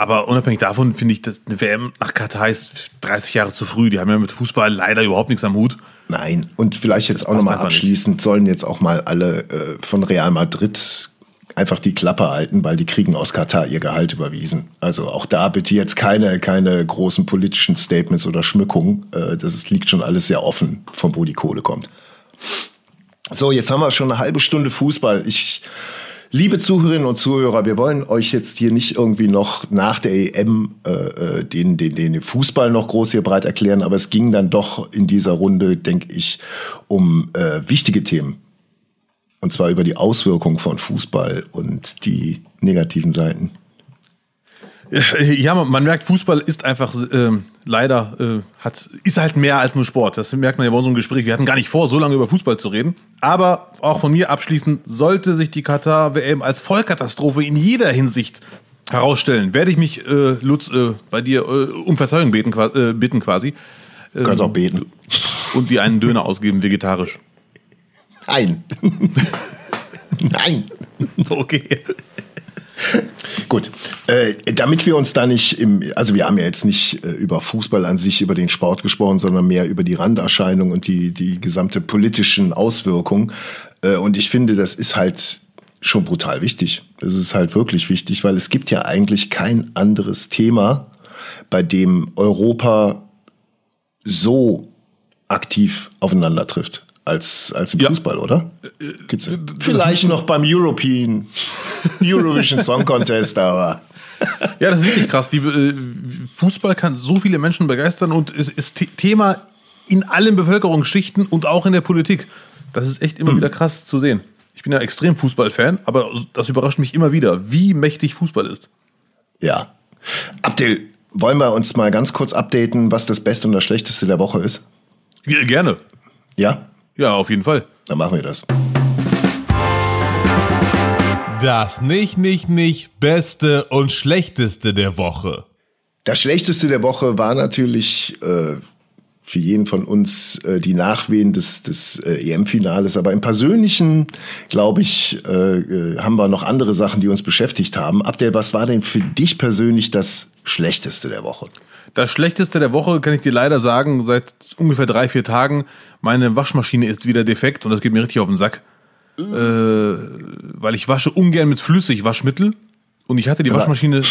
Aber unabhängig davon finde ich, dass eine WM nach Katar ist 30 Jahre zu früh. Die haben ja mit Fußball leider überhaupt nichts am Hut. Nein, und vielleicht jetzt auch passt nochmal einfach nicht. abschließend sollen jetzt auch mal alle äh, von Real Madrid einfach die Klappe halten, weil die kriegen aus Katar ihr Gehalt überwiesen. Also auch da bitte jetzt keine, keine großen politischen Statements oder Schmückungen. Äh, das liegt schon alles sehr offen, von wo die Kohle kommt. So, jetzt haben wir schon eine halbe Stunde Fußball. Ich, liebe Zuhörerinnen und Zuhörer, wir wollen euch jetzt hier nicht irgendwie noch nach der EM äh, äh, den, den, den Fußball noch groß hier breit erklären, aber es ging dann doch in dieser Runde, denke ich, um äh, wichtige Themen. Und zwar über die Auswirkungen von Fußball und die negativen Seiten. Ja, man merkt, Fußball ist einfach äh, leider äh, hat ist halt mehr als nur Sport. Das merkt man ja bei unserem Gespräch. Wir hatten gar nicht vor, so lange über Fußball zu reden. Aber auch von mir abschließend sollte sich die Katar WM als Vollkatastrophe in jeder Hinsicht herausstellen, werde ich mich äh, Lutz äh, bei dir äh, um Verzeihung beten, äh, bitten quasi. Du kannst auch beten. Und dir einen Döner ausgeben vegetarisch. Nein. Nein. So okay. Gut, äh, damit wir uns da nicht im, also wir haben ja jetzt nicht äh, über Fußball an sich, über den Sport gesprochen, sondern mehr über die Randerscheinung und die, die gesamte politischen Auswirkungen. Äh, und ich finde, das ist halt schon brutal wichtig. Das ist halt wirklich wichtig, weil es gibt ja eigentlich kein anderes Thema, bei dem Europa so aktiv aufeinander trifft als, als im ja. Fußball, oder? Gibt's ja. Vielleicht noch beim European Eurovision Song Contest, aber. Ja, das ist wirklich krass. Die, äh, Fußball kann so viele Menschen begeistern und ist, ist Thema in allen Bevölkerungsschichten und auch in der Politik. Das ist echt immer mhm. wieder krass zu sehen. Ich bin ja extrem Fußballfan, aber das überrascht mich immer wieder, wie mächtig Fußball ist. Ja. Abdel, wollen wir uns mal ganz kurz updaten, was das Beste und das Schlechteste der Woche ist? Gerne. Ja? Ja, auf jeden Fall. Dann machen wir das. Das nicht, nicht, nicht Beste und Schlechteste der Woche. Das Schlechteste der Woche war natürlich äh, für jeden von uns äh, die Nachwehen des, des äh, EM-Finales. Aber im Persönlichen, glaube ich, äh, äh, haben wir noch andere Sachen, die uns beschäftigt haben. Abdel, was war denn für dich persönlich das Schlechteste der Woche? Das Schlechteste der Woche kann ich dir leider sagen, seit ungefähr drei, vier Tagen, meine Waschmaschine ist wieder defekt und das geht mir richtig auf den Sack. Äh, weil ich wasche ungern mit Flüssigwaschmittel und ich hatte die Aber Waschmaschine.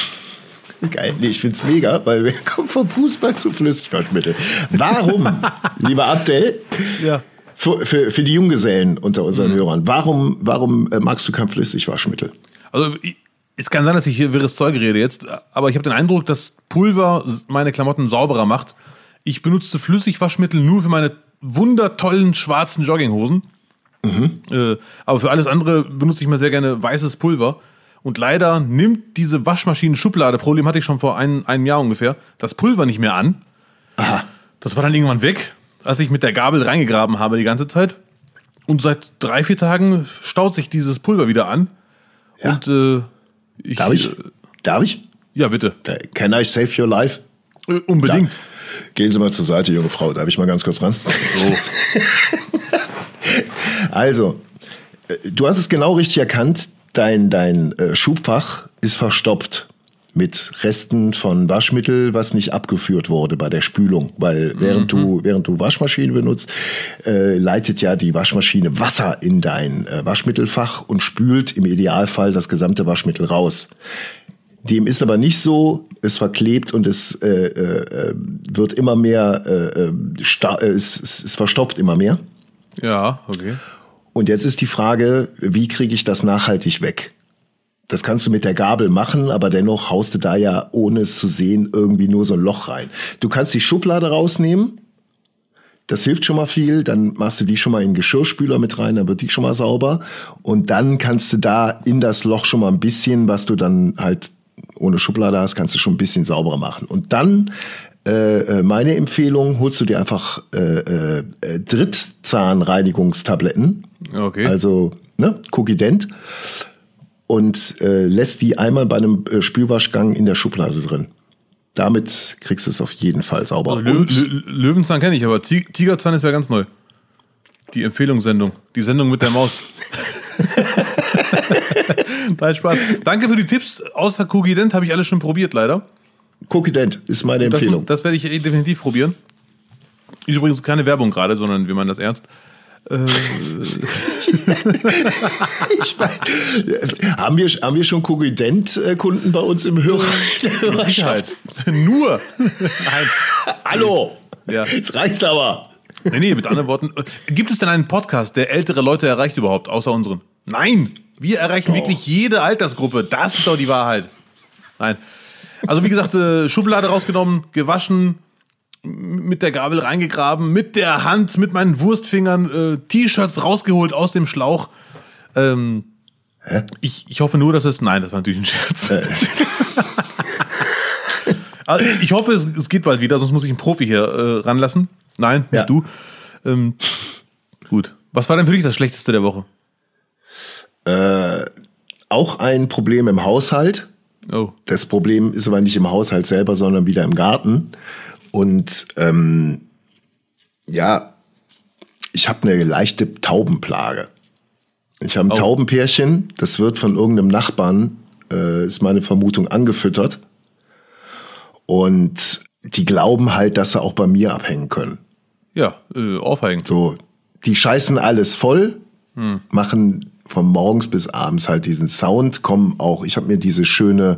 Geil, nee, ich find's mega, weil wir kommen vom Fußball zu Flüssigwaschmittel. Warum, lieber Abdel, ja. für, für, für die Junggesellen unter unseren mhm. Hörern, warum, warum äh, magst du kein Flüssigwaschmittel? Also es kann sein, dass ich hier wirres Zeug rede jetzt, aber ich habe den Eindruck, dass Pulver meine Klamotten sauberer macht. Ich benutze Flüssigwaschmittel nur für meine wundertollen schwarzen Jogginghosen. Mhm. Äh, aber für alles andere benutze ich mir sehr gerne weißes Pulver. Und leider nimmt diese Waschmaschinen-Schublade, Problem hatte ich schon vor ein, einem Jahr ungefähr, das Pulver nicht mehr an. Aha. Das war dann irgendwann weg, als ich mit der Gabel reingegraben habe die ganze Zeit. Und seit drei, vier Tagen staut sich dieses Pulver wieder an. Ja. Und äh, ich, Darf ich? Äh, Darf ich? Ja, bitte. Can I save your life? Äh, unbedingt. Ja. Gehen Sie mal zur Seite, junge Frau. Darf ich mal ganz kurz ran? So. also, äh, du hast es genau richtig erkannt. Dein, dein äh, Schubfach ist verstopft mit Resten von Waschmittel, was nicht abgeführt wurde bei der Spülung. Weil während, mhm. du, während du Waschmaschine benutzt, äh, leitet ja die Waschmaschine Wasser in dein äh, Waschmittelfach und spült im Idealfall das gesamte Waschmittel raus. Dem ist aber nicht so, es verklebt und es äh, äh, wird immer mehr, äh, äh, äh es, es verstopft immer mehr. Ja, okay. Und jetzt ist die Frage, wie kriege ich das nachhaltig weg? Das kannst du mit der Gabel machen, aber dennoch haust du da ja, ohne es zu sehen, irgendwie nur so ein Loch rein. Du kannst die Schublade rausnehmen. Das hilft schon mal viel. Dann machst du die schon mal in den Geschirrspüler mit rein, dann wird die schon mal sauber. Und dann kannst du da in das Loch schon mal ein bisschen, was du dann halt ohne Schublade hast, kannst du schon ein bisschen sauberer machen. Und dann äh, äh meine Empfehlung, holst du dir einfach äh, äh, Drittzahnreinigungstabletten. Okay. Also ne, Cookie Dent und äh, lässt die einmal bei einem äh, Spülwaschgang in der Schublade drin. Damit kriegst du es auf jeden Fall sauber. Also Lö Lö Löwenzahn kenne ich, aber Tigerzahn ist ja ganz neu. Die Empfehlungssendung. Die Sendung mit der Maus. Nein, Spaß. Danke für die Tipps. Außer Kugident habe ich alles schon probiert, leider. Kugident ist meine Empfehlung. Das, das werde ich definitiv probieren. Ist übrigens keine Werbung gerade, sondern wir meinen das ernst. Äh. ich mein, haben, wir, haben wir schon Kogident-Kunden bei uns im Hörer? Sicherheit. Nur. Nein. Hallo. Ja. Jetzt reicht's aber. Nee, nee, mit anderen Worten. Gibt es denn einen Podcast, der ältere Leute erreicht überhaupt, außer unseren? Nein. Wir erreichen oh. wirklich jede Altersgruppe. Das ist doch die Wahrheit. Nein. Also wie gesagt, äh, Schublade rausgenommen, gewaschen, mit der Gabel reingegraben, mit der Hand, mit meinen Wurstfingern, äh, T-Shirts rausgeholt aus dem Schlauch. Ähm, Hä? Ich, ich hoffe nur, dass es. Nein, das war natürlich ein Scherz. Äh. Also, ich hoffe, es, es, geht bald wieder, sonst muss ich einen Profi hier äh, ranlassen. Nein, nicht ja. du. Ähm, gut. Was war denn für dich das Schlechteste der Woche? Äh, auch ein Problem im Haushalt. Oh. Das Problem ist aber nicht im Haushalt selber, sondern wieder im Garten. Und ähm, ja, ich habe eine leichte Taubenplage. Ich habe ein oh. Taubenpärchen, das wird von irgendeinem Nachbarn, äh, ist meine Vermutung, angefüttert. Und die glauben halt, dass sie auch bei mir abhängen können. Ja, äh, aufhängen. So, die scheißen alles voll, hm. machen von morgens bis abends halt diesen Sound, kommen auch, ich habe mir diese schöne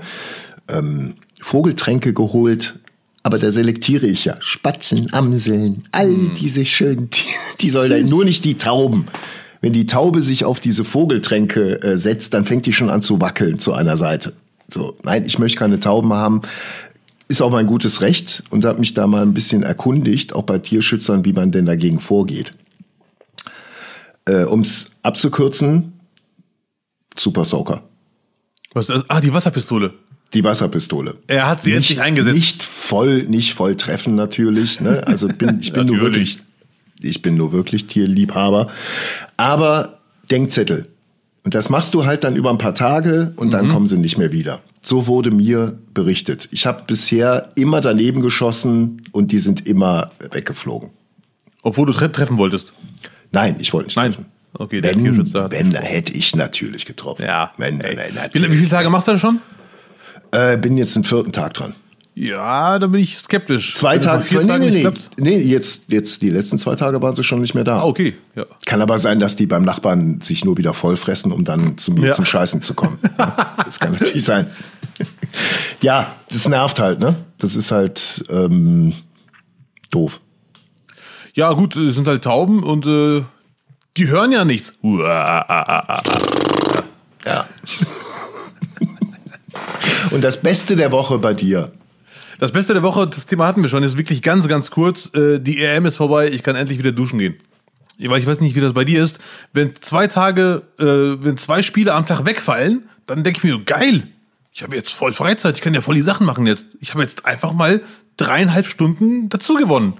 ähm, Vogeltränke geholt, aber da selektiere ich ja Spatzen, Amseln, all hm. diese schönen, die, die soll da, nur nicht die Tauben. Wenn die Taube sich auf diese Vogeltränke äh, setzt, dann fängt die schon an zu wackeln zu einer Seite. So, nein, ich möchte keine Tauben haben. Ist auch mein gutes Recht und habe mich da mal ein bisschen erkundigt, auch bei Tierschützern, wie man denn dagegen vorgeht. Äh, um es abzukürzen, Super Soaker. Was ist das? Ah, die Wasserpistole. Die Wasserpistole. Er hat sie nicht, endlich eingesetzt. Nicht voll, nicht voll treffen natürlich. Ne? Also bin, ich bin nur wirklich, ich bin nur wirklich Tierliebhaber. Aber Denkzettel. Und das machst du halt dann über ein paar Tage und dann mhm. kommen sie nicht mehr wieder. So wurde mir berichtet. Ich habe bisher immer daneben geschossen und die sind immer weggeflogen. Obwohl du treffen wolltest? Nein, ich wollte nicht Nein. treffen. Okay, der Tierschützer hat wenn, hätte ich natürlich getroffen. Ja. Wenn, wie, wie viele Tage machst du das schon? Äh, bin jetzt den vierten Tag dran. Ja, da bin ich skeptisch. Zwei Tage, zwei, nee, nee, nee. nee, jetzt, jetzt die letzten zwei Tage waren sie schon nicht mehr da. Ah, okay, ja. Kann aber sein, dass die beim Nachbarn sich nur wieder vollfressen, um dann zu mir ja. zum Scheißen zu kommen. das kann natürlich sein. ja, das nervt halt, ne? Das ist halt ähm, doof. Ja, gut, es sind halt Tauben und äh, die hören ja nichts. Ja. Und das Beste der Woche bei dir? Das Beste der Woche, das Thema hatten wir schon, ist wirklich ganz, ganz kurz. Äh, die EM ist vorbei, ich kann endlich wieder duschen gehen. Weil ich weiß nicht, wie das bei dir ist. Wenn zwei Tage, äh, wenn zwei Spiele am Tag wegfallen, dann denke ich mir so, geil, ich habe jetzt voll Freizeit, ich kann ja voll die Sachen machen jetzt. Ich habe jetzt einfach mal dreieinhalb Stunden dazu gewonnen.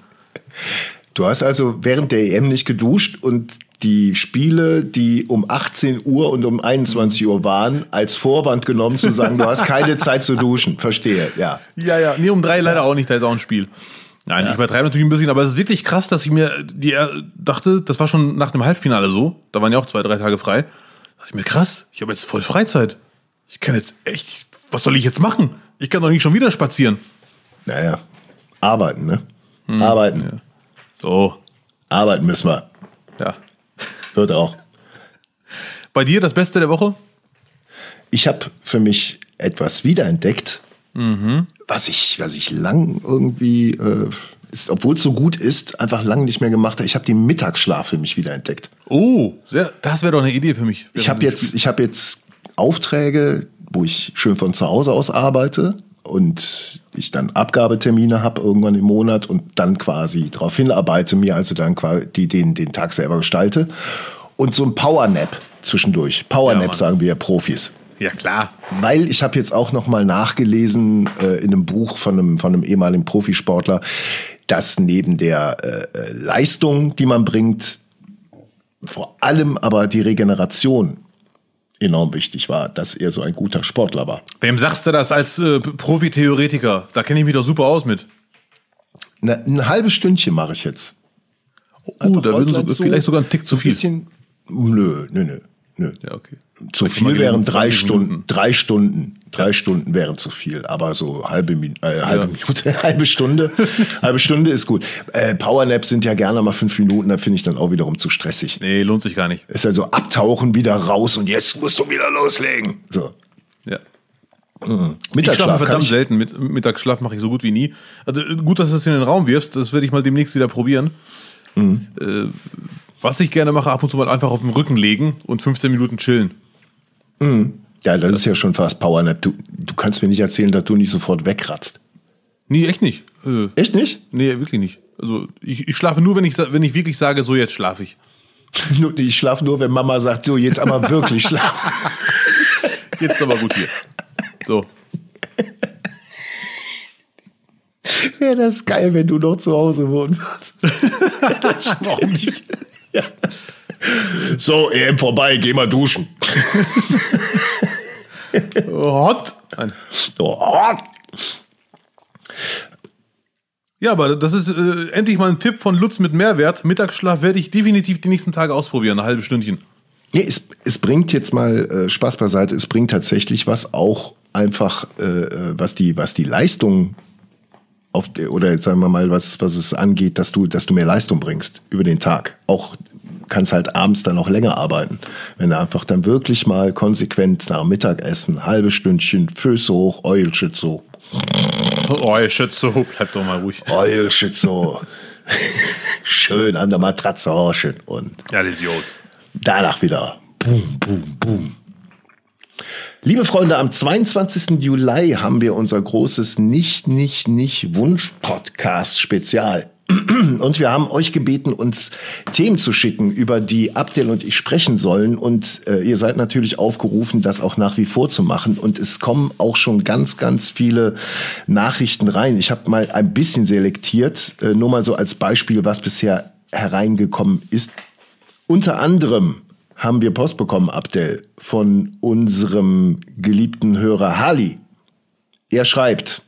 Du hast also während der EM nicht geduscht und die Spiele, die um 18 Uhr und um 21 Uhr waren, als Vorwand genommen zu sagen, du hast keine Zeit zu duschen. Verstehe, ja. Ja, ja. Nee, um drei ja. leider auch nicht, da ist auch ein Spiel. Nein, ja. ich übertreibe natürlich ein bisschen, aber es ist wirklich krass, dass ich mir die äh, dachte, das war schon nach dem Halbfinale so, da waren ja auch zwei, drei Tage frei. Da dachte ich mir, krass, ich habe jetzt voll Freizeit. Ich kann jetzt echt, was soll ich jetzt machen? Ich kann doch nicht schon wieder spazieren. Naja, arbeiten, ne? Hm, arbeiten. Ja. So. Arbeiten müssen wir. Ja. Wird auch. Bei dir das Beste der Woche? Ich habe für mich etwas wiederentdeckt, mhm. was ich, was ich lang irgendwie, äh, obwohl es so gut ist, einfach lang nicht mehr gemacht habe. Ich habe den Mittagsschlaf für mich wiederentdeckt. Oh, sehr, das wäre doch eine Idee für mich. Ich habe jetzt, ich habe jetzt Aufträge, wo ich schön von zu Hause aus arbeite und ich dann Abgabetermine habe irgendwann im Monat und dann quasi darauf hinarbeite, mir also dann quasi den, den Tag selber gestalte. Und so ein Powernap zwischendurch. Powernap ja, sagen wir ja Profis. Ja, klar. Weil ich habe jetzt auch noch mal nachgelesen äh, in einem Buch von einem, von einem ehemaligen Profisportler, dass neben der äh, äh Leistung, die man bringt, vor allem aber die Regeneration enorm wichtig war, dass er so ein guter Sportler war. Wem sagst du das als äh, Profi-Theoretiker? Da kenne ich mich doch super aus mit. Na, ein halbes Stündchen mache ich jetzt. Oh, da würden so, vielleicht sogar ein Tick zu viel. Bisschen, nö, nö, nö, nö. Ja, okay. Zu viel wären drei Stunden. Drei Stunden. Drei ja. Stunden wären zu viel. Aber so halbe, äh, halbe ja. Minute, halbe Stunde. halbe Stunde ist gut. Äh, Powernaps sind ja gerne mal fünf Minuten. Da finde ich dann auch wiederum zu stressig. Nee, lohnt sich gar nicht. Ist also abtauchen, wieder raus und jetzt musst du wieder loslegen. So. Ja. Mhm. Mittagsschlaf ich schlafe verdammt selten. Mit, Mittagsschlaf mache ich so gut wie nie. Also gut, dass du es in den Raum wirfst. Das werde ich mal demnächst wieder probieren. Mhm. Äh, was ich gerne mache, ab und zu mal einfach auf den Rücken legen und 15 Minuten chillen. Mhm. Ja, das ist ja schon fast Powernap. Du, du kannst mir nicht erzählen, dass du nicht sofort wegratzt. Nee, echt nicht. Äh, echt nicht? Nee, wirklich nicht. Also ich, ich schlafe nur, wenn ich, wenn ich wirklich sage, so jetzt schlafe ich. ich schlafe nur, wenn Mama sagt, so jetzt aber wirklich schlafen. jetzt aber gut hier. So. Wäre das geil, wenn du noch zu Hause wohnen würdest. Warum nicht? Ja. So, EM vorbei, geh mal duschen. Hot. So, Ja, aber das ist äh, endlich mal ein Tipp von Lutz mit Mehrwert. Mittagsschlaf werde ich definitiv die nächsten Tage ausprobieren, eine halbe Stündchen. Nee, es, es bringt jetzt mal äh, Spaß beiseite. Es bringt tatsächlich was auch einfach, äh, äh was die, was die Leistung auf, oder sagen wir mal, was, was es angeht, dass du, dass du mehr Leistung bringst über den Tag. Auch kannst halt abends dann noch länger arbeiten. Wenn du einfach dann wirklich mal konsequent nach Mittagessen, halbe Stündchen, Füße hoch, Eulschütze. Oh, ihr Schütze, bleib doch mal ruhig. Eulschütze. Schön an der Matratze horchen und Ja, das ist gut. danach wieder. Boom, boom, boom. Liebe Freunde, am 22. Juli haben wir unser großes Nicht, Nicht, Nicht Wunsch-Podcast-Spezial. Und wir haben euch gebeten, uns Themen zu schicken, über die Abdel und ich sprechen sollen. Und äh, ihr seid natürlich aufgerufen, das auch nach wie vor zu machen. Und es kommen auch schon ganz, ganz viele Nachrichten rein. Ich habe mal ein bisschen selektiert, äh, nur mal so als Beispiel, was bisher hereingekommen ist. Unter anderem haben wir Post bekommen, Abdel, von unserem geliebten Hörer Hali. Er schreibt,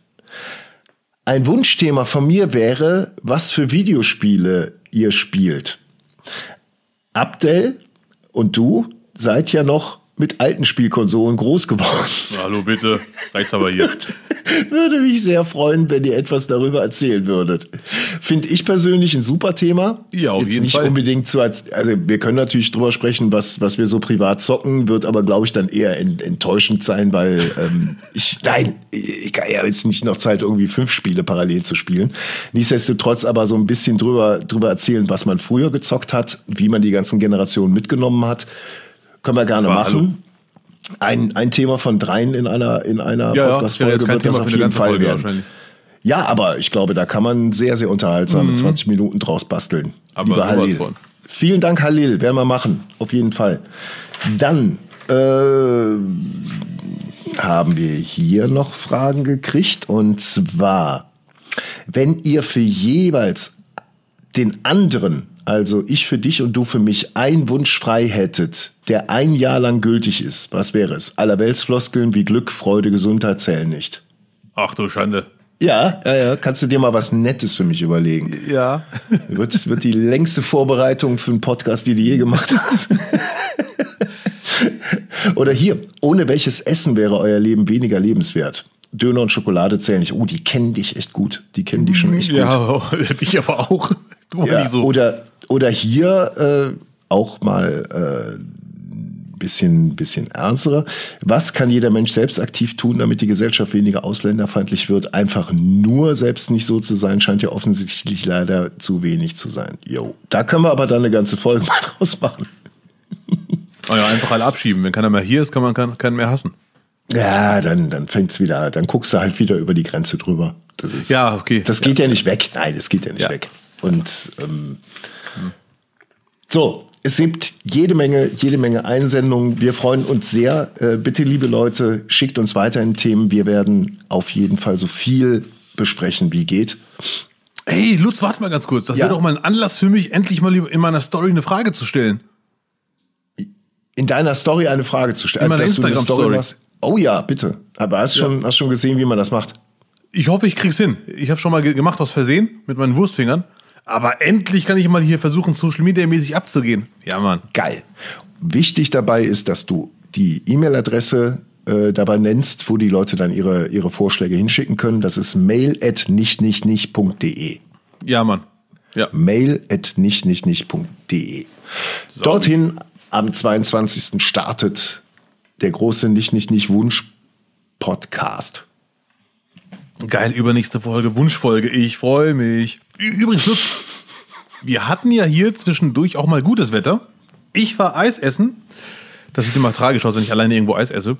ein Wunschthema von mir wäre, was für Videospiele ihr spielt. Abdel und du seid ja noch mit alten Spielkonsolen groß geworden. Hallo, bitte. Reicht's aber hier. Würde mich sehr freuen, wenn ihr etwas darüber erzählen würdet. Finde ich persönlich ein super Thema. Ja, auf Jetzt jeden nicht Fall. unbedingt zu, als- also wir können natürlich drüber sprechen, was, was wir so privat zocken, wird aber, glaube ich, dann eher ent, enttäuschend sein, weil ähm, ich, nein, ich kann ja jetzt nicht noch Zeit, irgendwie fünf Spiele parallel zu spielen. Nichtsdestotrotz aber so ein bisschen drüber, drüber erzählen, was man früher gezockt hat, wie man die ganzen Generationen mitgenommen hat. Können wir gerne Aber machen. Ein, ein Thema von dreien in einer, in einer Ja, ja, das Podcast-Folge kein wird das Thema auf für eine jeden Fall Folge werden. Ja, aber ich glaube, da kann man sehr, sehr unterhaltsame 20 Minuten draus basteln. Aber Lieber Halil. Vielen Dank, Halil. Werden wir machen. Auf jeden Fall. Dann äh, haben wir hier noch Fragen gekriegt. Und zwar, wenn ihr für jeweils den anderen, also ich für dich und du für mich, einen Wunsch frei hättet, der ein Jahr lang gültig ist, was wäre es? Allerweltsfloskeln wie Glück, Freude, Gesundheit zählen nicht. Ach du Schande. Ja, ja, ja. Kannst du dir mal was Nettes für mich überlegen? Ja. Wird, wird die längste Vorbereitung für einen Podcast, die du je gemacht hast. Oder hier, ohne welches Essen wäre euer Leben weniger lebenswert? Döner und Schokolade zählen nicht. Oh, die kennen dich echt gut. Die kennen dich schon echt gut. Ja, dich aber auch. Ja, so. Oder, oder hier äh, auch mal äh, ein bisschen, bisschen ernsterer. Was kann jeder Mensch selbst aktiv tun, damit die Gesellschaft weniger ausländerfeindlich wird? Einfach nur selbst nicht so zu sein, scheint ja offensichtlich leider zu wenig zu sein. Jo, da können wir aber dann eine ganze Folge mal draus machen. Ah ja, einfach alle abschieben. Wenn keiner mehr hier ist, kann man keinen mehr hassen. Ja, dann, dann fängt's wieder, dann guckst du halt wieder über die Grenze drüber. Das ist, Ja, okay. Das geht ja, nicht weg. Nein, das geht ja nicht Ja. weg. Und ähm, so, es gibt jede Menge, jede Menge Einsendungen. Wir freuen uns sehr. Äh, bitte, liebe Leute, schickt uns weiterhin Themen. Wir werden auf jeden Fall so viel besprechen, wie geht. Ey, Lutz, warte mal ganz kurz. Das Ja. wäre doch mal ein Anlass für mich, endlich mal in meiner Story eine Frage zu stellen. In deiner Story eine Frage zu stellen. In meiner Instagram-Story. Oh ja, bitte. Aber hast schon, hast schon gesehen, wie man das macht? Ich hoffe, ich krieg's hin. Ich habe schon mal ge- gemacht aus Versehen mit meinen Wurstfingern. Aber endlich kann ich mal hier versuchen, Social Media mäßig abzugehen. Ja, Mann. Geil. Wichtig dabei ist, dass du die E-Mail-Adresse äh, dabei nennst, wo die Leute dann ihre, ihre Vorschläge hinschicken können. Das ist mail at nichtnichtnicht.de. Ja, Mann. Ja. Mail at nichtnichtnicht.de. Dorthin am 22. startet der große Nicht-Nicht-Nicht-Wunsch-Podcast. Geil, übernächste Folge, Wunschfolge. Ich freue mich. Übrigens, Lutz, wir hatten ja hier zwischendurch auch mal gutes Wetter. Ich war Eis essen. Das sieht immer tragisch aus, wenn ich alleine irgendwo Eis esse.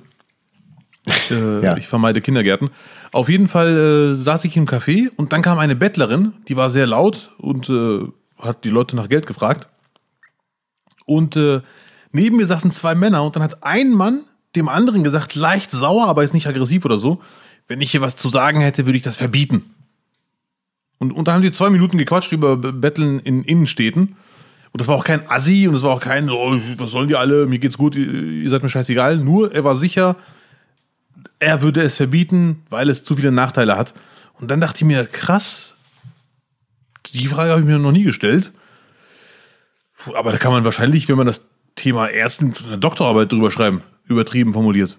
Äh, Ja. Ich vermeide Kindergärten. Auf jeden Fall äh, saß ich im Café und dann kam eine Bettlerin, die war sehr laut und äh, hat die Leute nach Geld gefragt. Und äh, neben mir saßen zwei Männer und dann hat ein Mann dem anderen gesagt, leicht sauer, aber ist nicht aggressiv oder so, wenn ich hier was zu sagen hätte, würde ich das verbieten. Und, und da haben die zwei Minuten gequatscht über Betteln in Innenstädten. Und das war auch kein Assi und das war auch kein, oh, was sollen die alle, mir geht's gut, ihr seid mir scheißegal. Nur er war sicher, er würde es verbieten, weil es zu viele Nachteile hat. Und dann dachte ich mir, krass, die Frage habe ich mir noch nie gestellt. Aber da kann man wahrscheinlich, wenn man das Thema Ärzten eine Doktorarbeit drüber schreiben, übertrieben formuliert.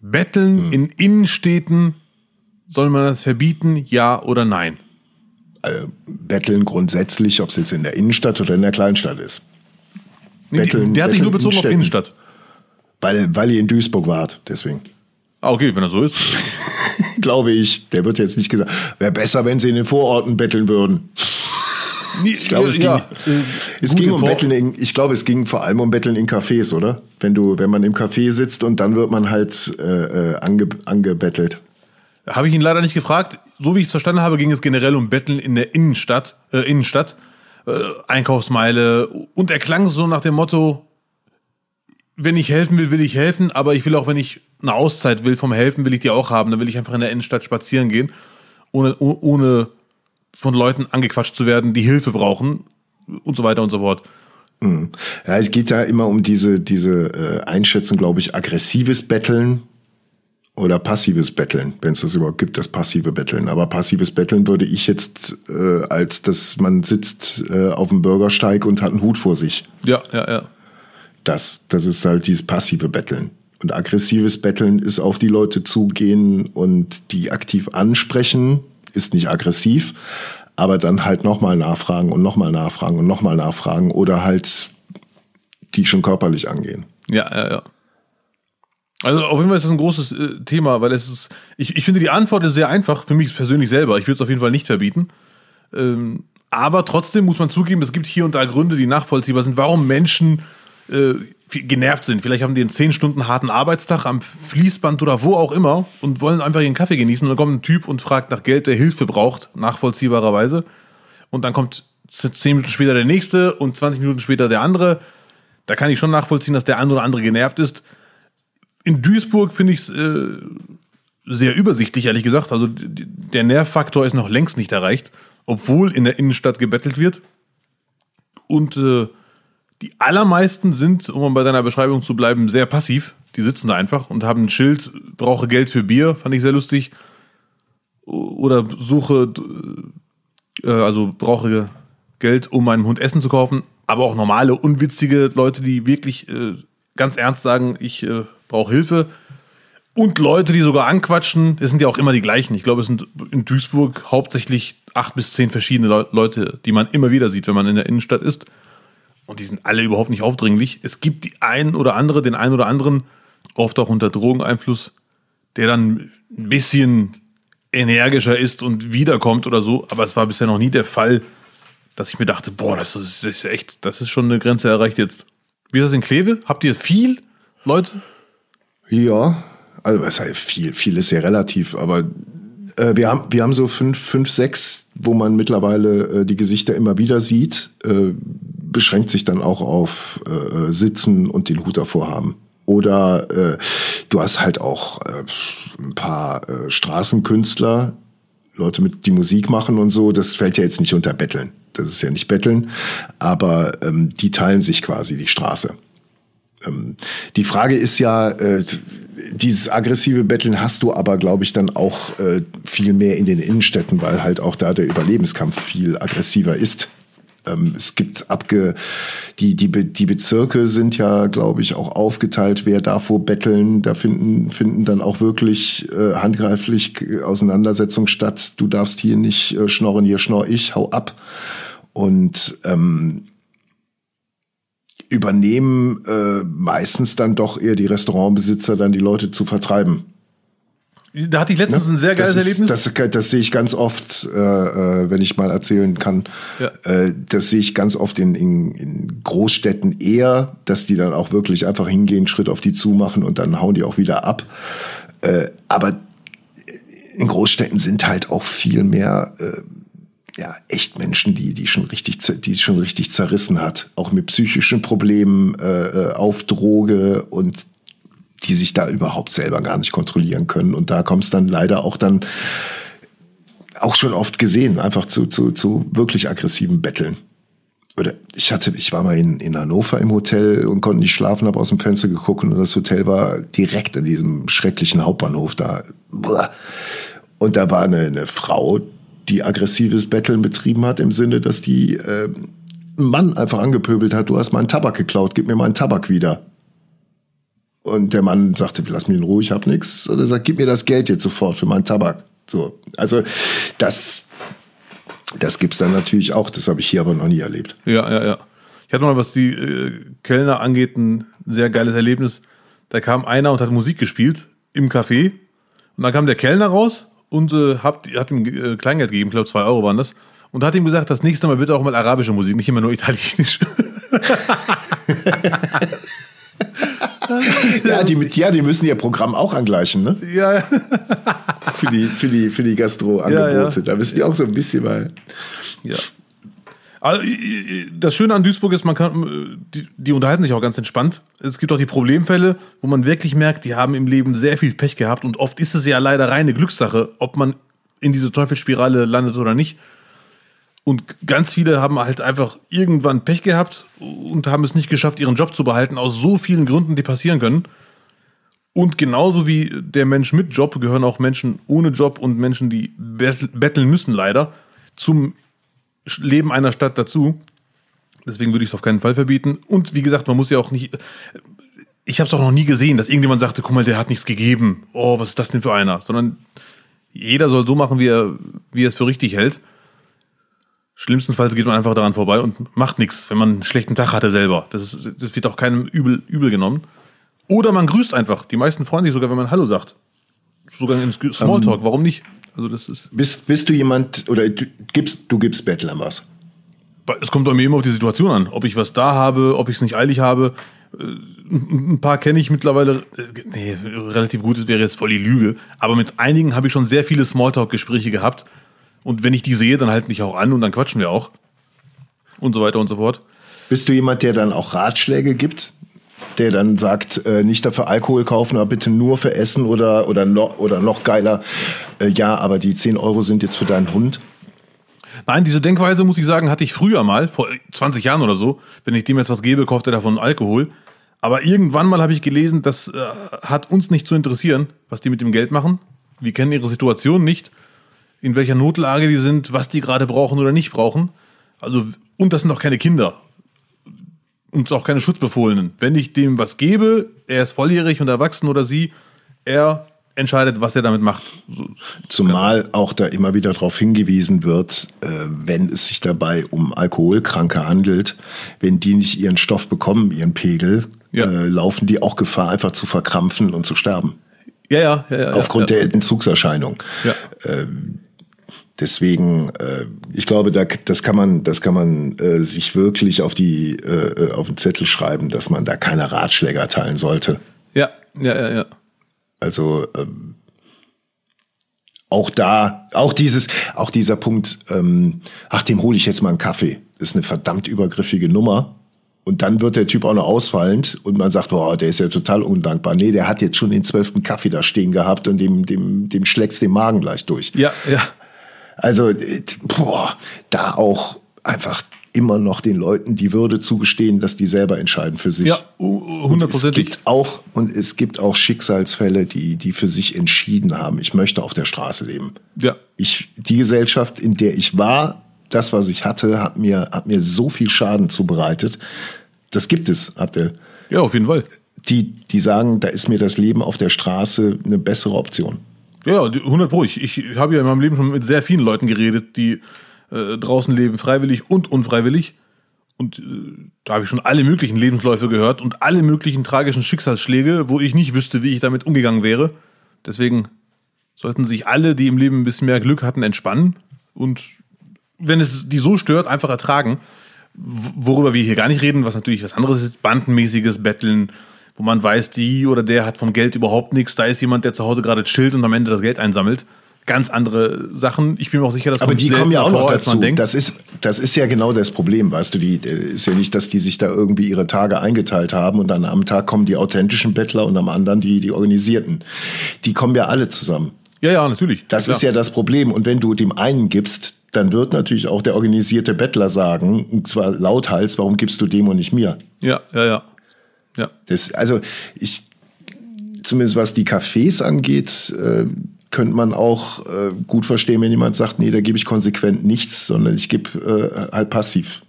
Betteln hm. in Innenstädten, soll man das verbieten, ja oder nein? Äh, betteln grundsätzlich, ob es jetzt in der Innenstadt oder in der Kleinstadt ist. Betteln, der hat sich nur bezogen auf Innenstadt. Weil, weil ihr in Duisburg wart, deswegen. Ah, okay, wenn er so ist. Glaube ich. Der wird jetzt nicht gesagt. Wäre besser, wenn sie in den Vororten betteln würden. Ich glaube, es ging, ja, äh, es ging um Betteln in, ich glaube, es ging vor allem um Betteln in Cafés, oder? Wenn du, wenn man im Café sitzt und dann wird man halt äh, äh ange, angebettelt. Habe ich ihn leider nicht gefragt. So wie ich es verstanden habe, ging es generell um Betteln in der Innenstadt, äh, Innenstadt, äh, Einkaufsmeile und er klang so nach dem Motto, wenn ich helfen will, will ich helfen, aber ich will auch, wenn ich eine Auszeit will vom Helfen, will ich die auch haben. Dann will ich einfach in der Innenstadt spazieren gehen, ohne, ohne von Leuten angequatscht zu werden, die Hilfe brauchen und so weiter und so fort. Mhm. Ja, es geht ja immer um diese, diese äh, Einschätzung, glaube ich, aggressives Betteln oder passives Betteln, wenn es das überhaupt gibt, das passive Betteln. Aber passives Betteln würde ich jetzt äh, als, dass man sitzt äh, auf dem Bürgersteig und hat einen Hut vor sich. Ja, ja, ja. Das, das ist halt dieses passive Betteln. Und aggressives Betteln ist auf die Leute zugehen und die aktiv ansprechen, ist nicht aggressiv, aber dann halt nochmal nachfragen und nochmal nachfragen und nochmal nachfragen oder halt die schon körperlich angehen. Ja, ja, ja. Also auf jeden Fall ist das ein großes äh, Thema, weil es ist, ich, ich finde die Antwort ist sehr einfach, für mich persönlich selber. Ich würde es auf jeden Fall nicht verbieten. Ähm, aber trotzdem muss man zugeben, es gibt hier und da Gründe, die nachvollziehbar sind, warum Menschen äh, genervt sind. Vielleicht haben die einen 10 Stunden harten Arbeitstag am Fließband oder wo auch immer und wollen einfach ihren Kaffee genießen. Und dann kommt ein Typ und fragt nach Geld, der Hilfe braucht, nachvollziehbarerweise. Und dann kommt 10 Minuten später der nächste und 20 Minuten später der andere. Da kann ich schon nachvollziehen, dass der eine oder andere genervt ist. In Duisburg finde ich es äh, sehr übersichtlich, ehrlich gesagt. Also der Nervfaktor ist noch längst nicht erreicht, obwohl in der Innenstadt gebettelt wird. Und äh, die allermeisten sind, um bei deiner Beschreibung zu bleiben, sehr passiv. Die sitzen da einfach und haben ein Schild, brauche Geld für Bier, fand ich sehr lustig. Oder suche, äh, also brauche Geld, um meinem Hund Essen zu kaufen. Aber auch normale, unwitzige Leute, die wirklich äh, ganz ernst sagen, ich äh, brauche Hilfe. Und Leute, die sogar anquatschen, es sind ja auch immer die gleichen. Ich glaube, es sind in Duisburg hauptsächlich acht bis zehn verschiedene Leute, die man immer wieder sieht, wenn man in der Innenstadt ist und die sind alle überhaupt nicht aufdringlich. Es gibt die einen oder andere, den einen oder anderen, oft auch unter Drogeneinfluss, der dann ein bisschen energischer ist und wiederkommt oder so. Aber es war bisher noch nie der Fall, dass ich mir dachte, boah, das ist, das ist echt, das ist schon eine Grenze erreicht jetzt. Wie ist das in Kleve? Habt ihr viel Leute? Ja, also was heißt viel? Viel ist ja relativ, aber äh, wir, haben, wir haben so fünf, fünf, sechs, wo man mittlerweile äh, die Gesichter immer wieder sieht. Äh, beschränkt sich dann auch auf äh, Sitzen und den Hut davor haben. Oder äh, du hast halt auch äh, ein paar äh, Straßenkünstler, Leute mit die Musik machen und so. Das fällt ja jetzt nicht unter Betteln. Das ist ja nicht Betteln, aber ähm, die teilen sich quasi die Straße. Ähm, die Frage ist ja, äh, dieses aggressive Betteln hast du aber, glaube ich, dann auch äh, viel mehr in den Innenstädten, weil halt auch da der Überlebenskampf viel aggressiver ist. Ähm, es gibt abge, die, die, die Bezirke sind ja, glaube ich, auch aufgeteilt, wer darf wo betteln. Da finden, finden dann auch wirklich äh, handgreiflich Auseinandersetzungen statt. Du darfst hier nicht äh, schnorren, hier schnorr ich, hau ab. Und ähm, übernehmen äh, meistens dann doch eher die Restaurantbesitzer, dann die Leute zu vertreiben. Da hatte ich letztens ne? ein sehr geiles das ist, Erlebnis. Das, das, sehe ich ganz oft, äh, äh, wenn ich mal erzählen kann. Ja. Äh, das sehe ich ganz oft in, in, in, Großstädten eher, dass die dann auch wirklich einfach hingehen, Schritt auf die zumachen und dann hauen die auch wieder ab. Äh, aber in Großstädten sind halt auch viel mehr äh, ja, echt Menschen, die, die schon richtig, die schon richtig zerrissen hat. Auch mit psychischen Problemen, äh, äh auf Droge und die sich da überhaupt selber gar nicht kontrollieren können. Und da kommt es dann leider auch dann auch schon oft gesehen, einfach zu, zu, zu wirklich aggressiven Betteln. Oder ich hatte, ich war mal in, in Hannover im Hotel und konnte nicht schlafen, habe aus dem Fenster geguckt und das Hotel war direkt an diesem schrecklichen Hauptbahnhof da. Und da war eine, eine Frau, die aggressives Betteln betrieben hat, im Sinne, dass die äh, einen Mann einfach angepöbelt hat, du hast meinen Tabak geklaut, gib mir meinen Tabak wieder. Und der Mann sagte, lass mich in Ruhe, ich hab nichts. Und er sagt, gib mir das Geld jetzt sofort für meinen Tabak. So, also das, das gibt's dann natürlich auch. Das habe ich hier aber noch nie erlebt. Ja, ja, ja. Ich hatte mal, was die äh, Kellner angeht, ein sehr geiles Erlebnis. Da kam einer und hat Musik gespielt im Café. Und dann kam der Kellner raus und äh, hat, hat ihm äh, Kleingeld gegeben, ich glaube zwei Euro waren das. Und hat ihm gesagt, das nächste Mal bitte auch mal arabische Musik, nicht immer nur italienisch. ja, die, ja, die müssen ihr Programm auch angleichen, ne? Ja, für die, für die, für die Gastro-Angebote. Ja, ja. Da müssen die auch so ein bisschen mal. Ja. Also, das Schöne an Duisburg ist, man kann, die, die, unterhalten sich auch ganz entspannt. Es gibt auch die Problemfälle, wo man wirklich merkt, die haben im Leben sehr viel Pech gehabt und oft ist es ja leider reine Glückssache, ob man in diese Teufelsspirale landet oder nicht. Und ganz viele haben halt einfach irgendwann Pech gehabt und haben es nicht geschafft, ihren Job zu behalten, aus so vielen Gründen, die passieren können. Und genauso wie der Mensch mit Job gehören auch Menschen ohne Job und Menschen, die betteln müssen, leider, zum Leben einer Stadt dazu. Deswegen würde ich es auf keinen Fall verbieten. Und wie gesagt, man muss ja auch nicht. Ich habe es auch noch nie gesehen, dass irgendjemand sagte, guck mal, der hat nichts gegeben. Oh, was ist das denn für einer? Sondern jeder soll so machen, wie er, wie er es für richtig hält. Schlimmstenfalls geht man einfach daran vorbei und macht nichts, wenn man einen schlechten Tag hatte selber. Das, ist, das wird auch keinem übel, übel genommen. Oder man grüßt einfach. Die meisten freuen sich sogar, wenn man Hallo sagt. Sogar im Smalltalk. Um, Warum nicht? Also das ist. Bist, bist du jemand oder du gibst, du gibst Bettlern was? Es kommt bei mir immer auf die Situation an. Ob ich was da habe, ob ich es nicht eilig habe. Äh, ein paar kenne ich mittlerweile. Äh, nee, relativ gut, das wäre jetzt voll die Lüge. Aber mit einigen habe ich schon sehr viele Smalltalk-Gespräche gehabt und wenn ich die sehe, dann halten mich auch an und dann quatschen wir auch. Und so weiter und so fort. Bist du jemand, der dann auch Ratschläge gibt? Der dann sagt, äh, nicht dafür Alkohol kaufen, aber bitte nur für Essen oder, oder, noch, oder noch geiler, äh, ja, aber die 10 Euro sind jetzt für deinen Hund? Nein, diese Denkweise, muss ich sagen, hatte ich früher mal, vor 20 Jahren oder so. Wenn ich dem jetzt was gebe, kauft er davon Alkohol. Aber irgendwann mal habe ich gelesen, das äh, hat uns nicht zu interessieren, was die mit dem Geld machen. Wir kennen ihre Situation nicht in welcher Notlage die sind, was die gerade brauchen oder nicht brauchen. Also, und das sind auch keine Kinder. Und auch keine Schutzbefohlenen. Wenn ich dem was gebe, er ist volljährig und erwachsen oder sie, er entscheidet, was er damit macht. So, Zumal auch da immer wieder darauf hingewiesen wird, äh, wenn es sich dabei um Alkoholkranke handelt, wenn die nicht ihren Stoff bekommen, ihren Pegel, ja. äh, laufen die auch Gefahr, einfach zu verkrampfen und zu sterben. Ja, ja, ja. ja Aufgrund ja, der Entzugserscheinung. Ja. Ähm, Deswegen, äh, ich glaube, da, das kann man, das kann man äh, sich wirklich auf die äh, auf den Zettel schreiben, dass man da keine Ratschläge erteilen sollte. Ja, ja, ja, ja. Also ähm, auch da, auch dieses, auch dieser Punkt, ähm, ach, dem hole ich jetzt mal einen Kaffee. Das ist eine verdammt übergriffige Nummer. Und dann wird der Typ auch noch ausfallend und man sagt, boah, der ist ja total undankbar. Nee, der hat jetzt schon den zwölften Kaffee da stehen gehabt und dem, dem, dem schlägt's den Magen gleich durch. Ja, ja. Also, boah, da auch einfach immer noch den Leuten die Würde zugestehen, dass die selber entscheiden für sich. Ja, hundertprozentig. Es gibt auch, und es gibt auch Schicksalsfälle, die, die für sich entschieden haben, ich möchte auf der Straße leben. Ja. Ich, die Gesellschaft, in der ich war, das, was ich hatte, hat mir, hat mir so viel Schaden zubereitet. Das gibt es, Abdel. Ja, auf jeden Fall. Die, die sagen, da ist mir das Leben auf der Straße eine bessere Option. Ja, 100 Pro. Ich, ich habe ja in meinem Leben schon mit sehr vielen Leuten geredet, die äh, draußen leben, freiwillig und unfreiwillig. Und äh, da habe ich schon alle möglichen Lebensläufe gehört und alle möglichen tragischen Schicksalsschläge, wo ich nicht wüsste, wie ich damit umgegangen wäre. Deswegen sollten sich alle, die im Leben ein bisschen mehr Glück hatten, entspannen und wenn es die so stört, einfach ertragen. Worüber wir hier gar nicht reden, was natürlich was anderes ist, bandenmäßiges Betteln, wo man weiß, die oder der hat vom Geld überhaupt nichts. Da ist jemand, der zu Hause gerade chillt und am Ende das Geld einsammelt. Ganz andere Sachen. Ich bin mir auch sicher, dass aber die kommen ja auch noch dazu. Das ist, das ist ja genau das Problem, weißt du. Die ist ja nicht, dass die sich da irgendwie ihre Tage eingeteilt haben und dann am Tag kommen die authentischen Bettler und am anderen die die organisierten. Die kommen ja alle zusammen. Ja, ja, natürlich. Das ja, ist ja das Problem. Und wenn du dem einen gibst, dann wird natürlich auch der organisierte Bettler sagen, und zwar lauthals, warum gibst du dem und nicht mir? Ja, ja, ja. Ja. Das, also ich, zumindest was die Cafés angeht, äh, könnte man auch äh, gut verstehen, wenn jemand sagt, nee, da gebe ich konsequent nichts, sondern ich gebe äh, halt passiv.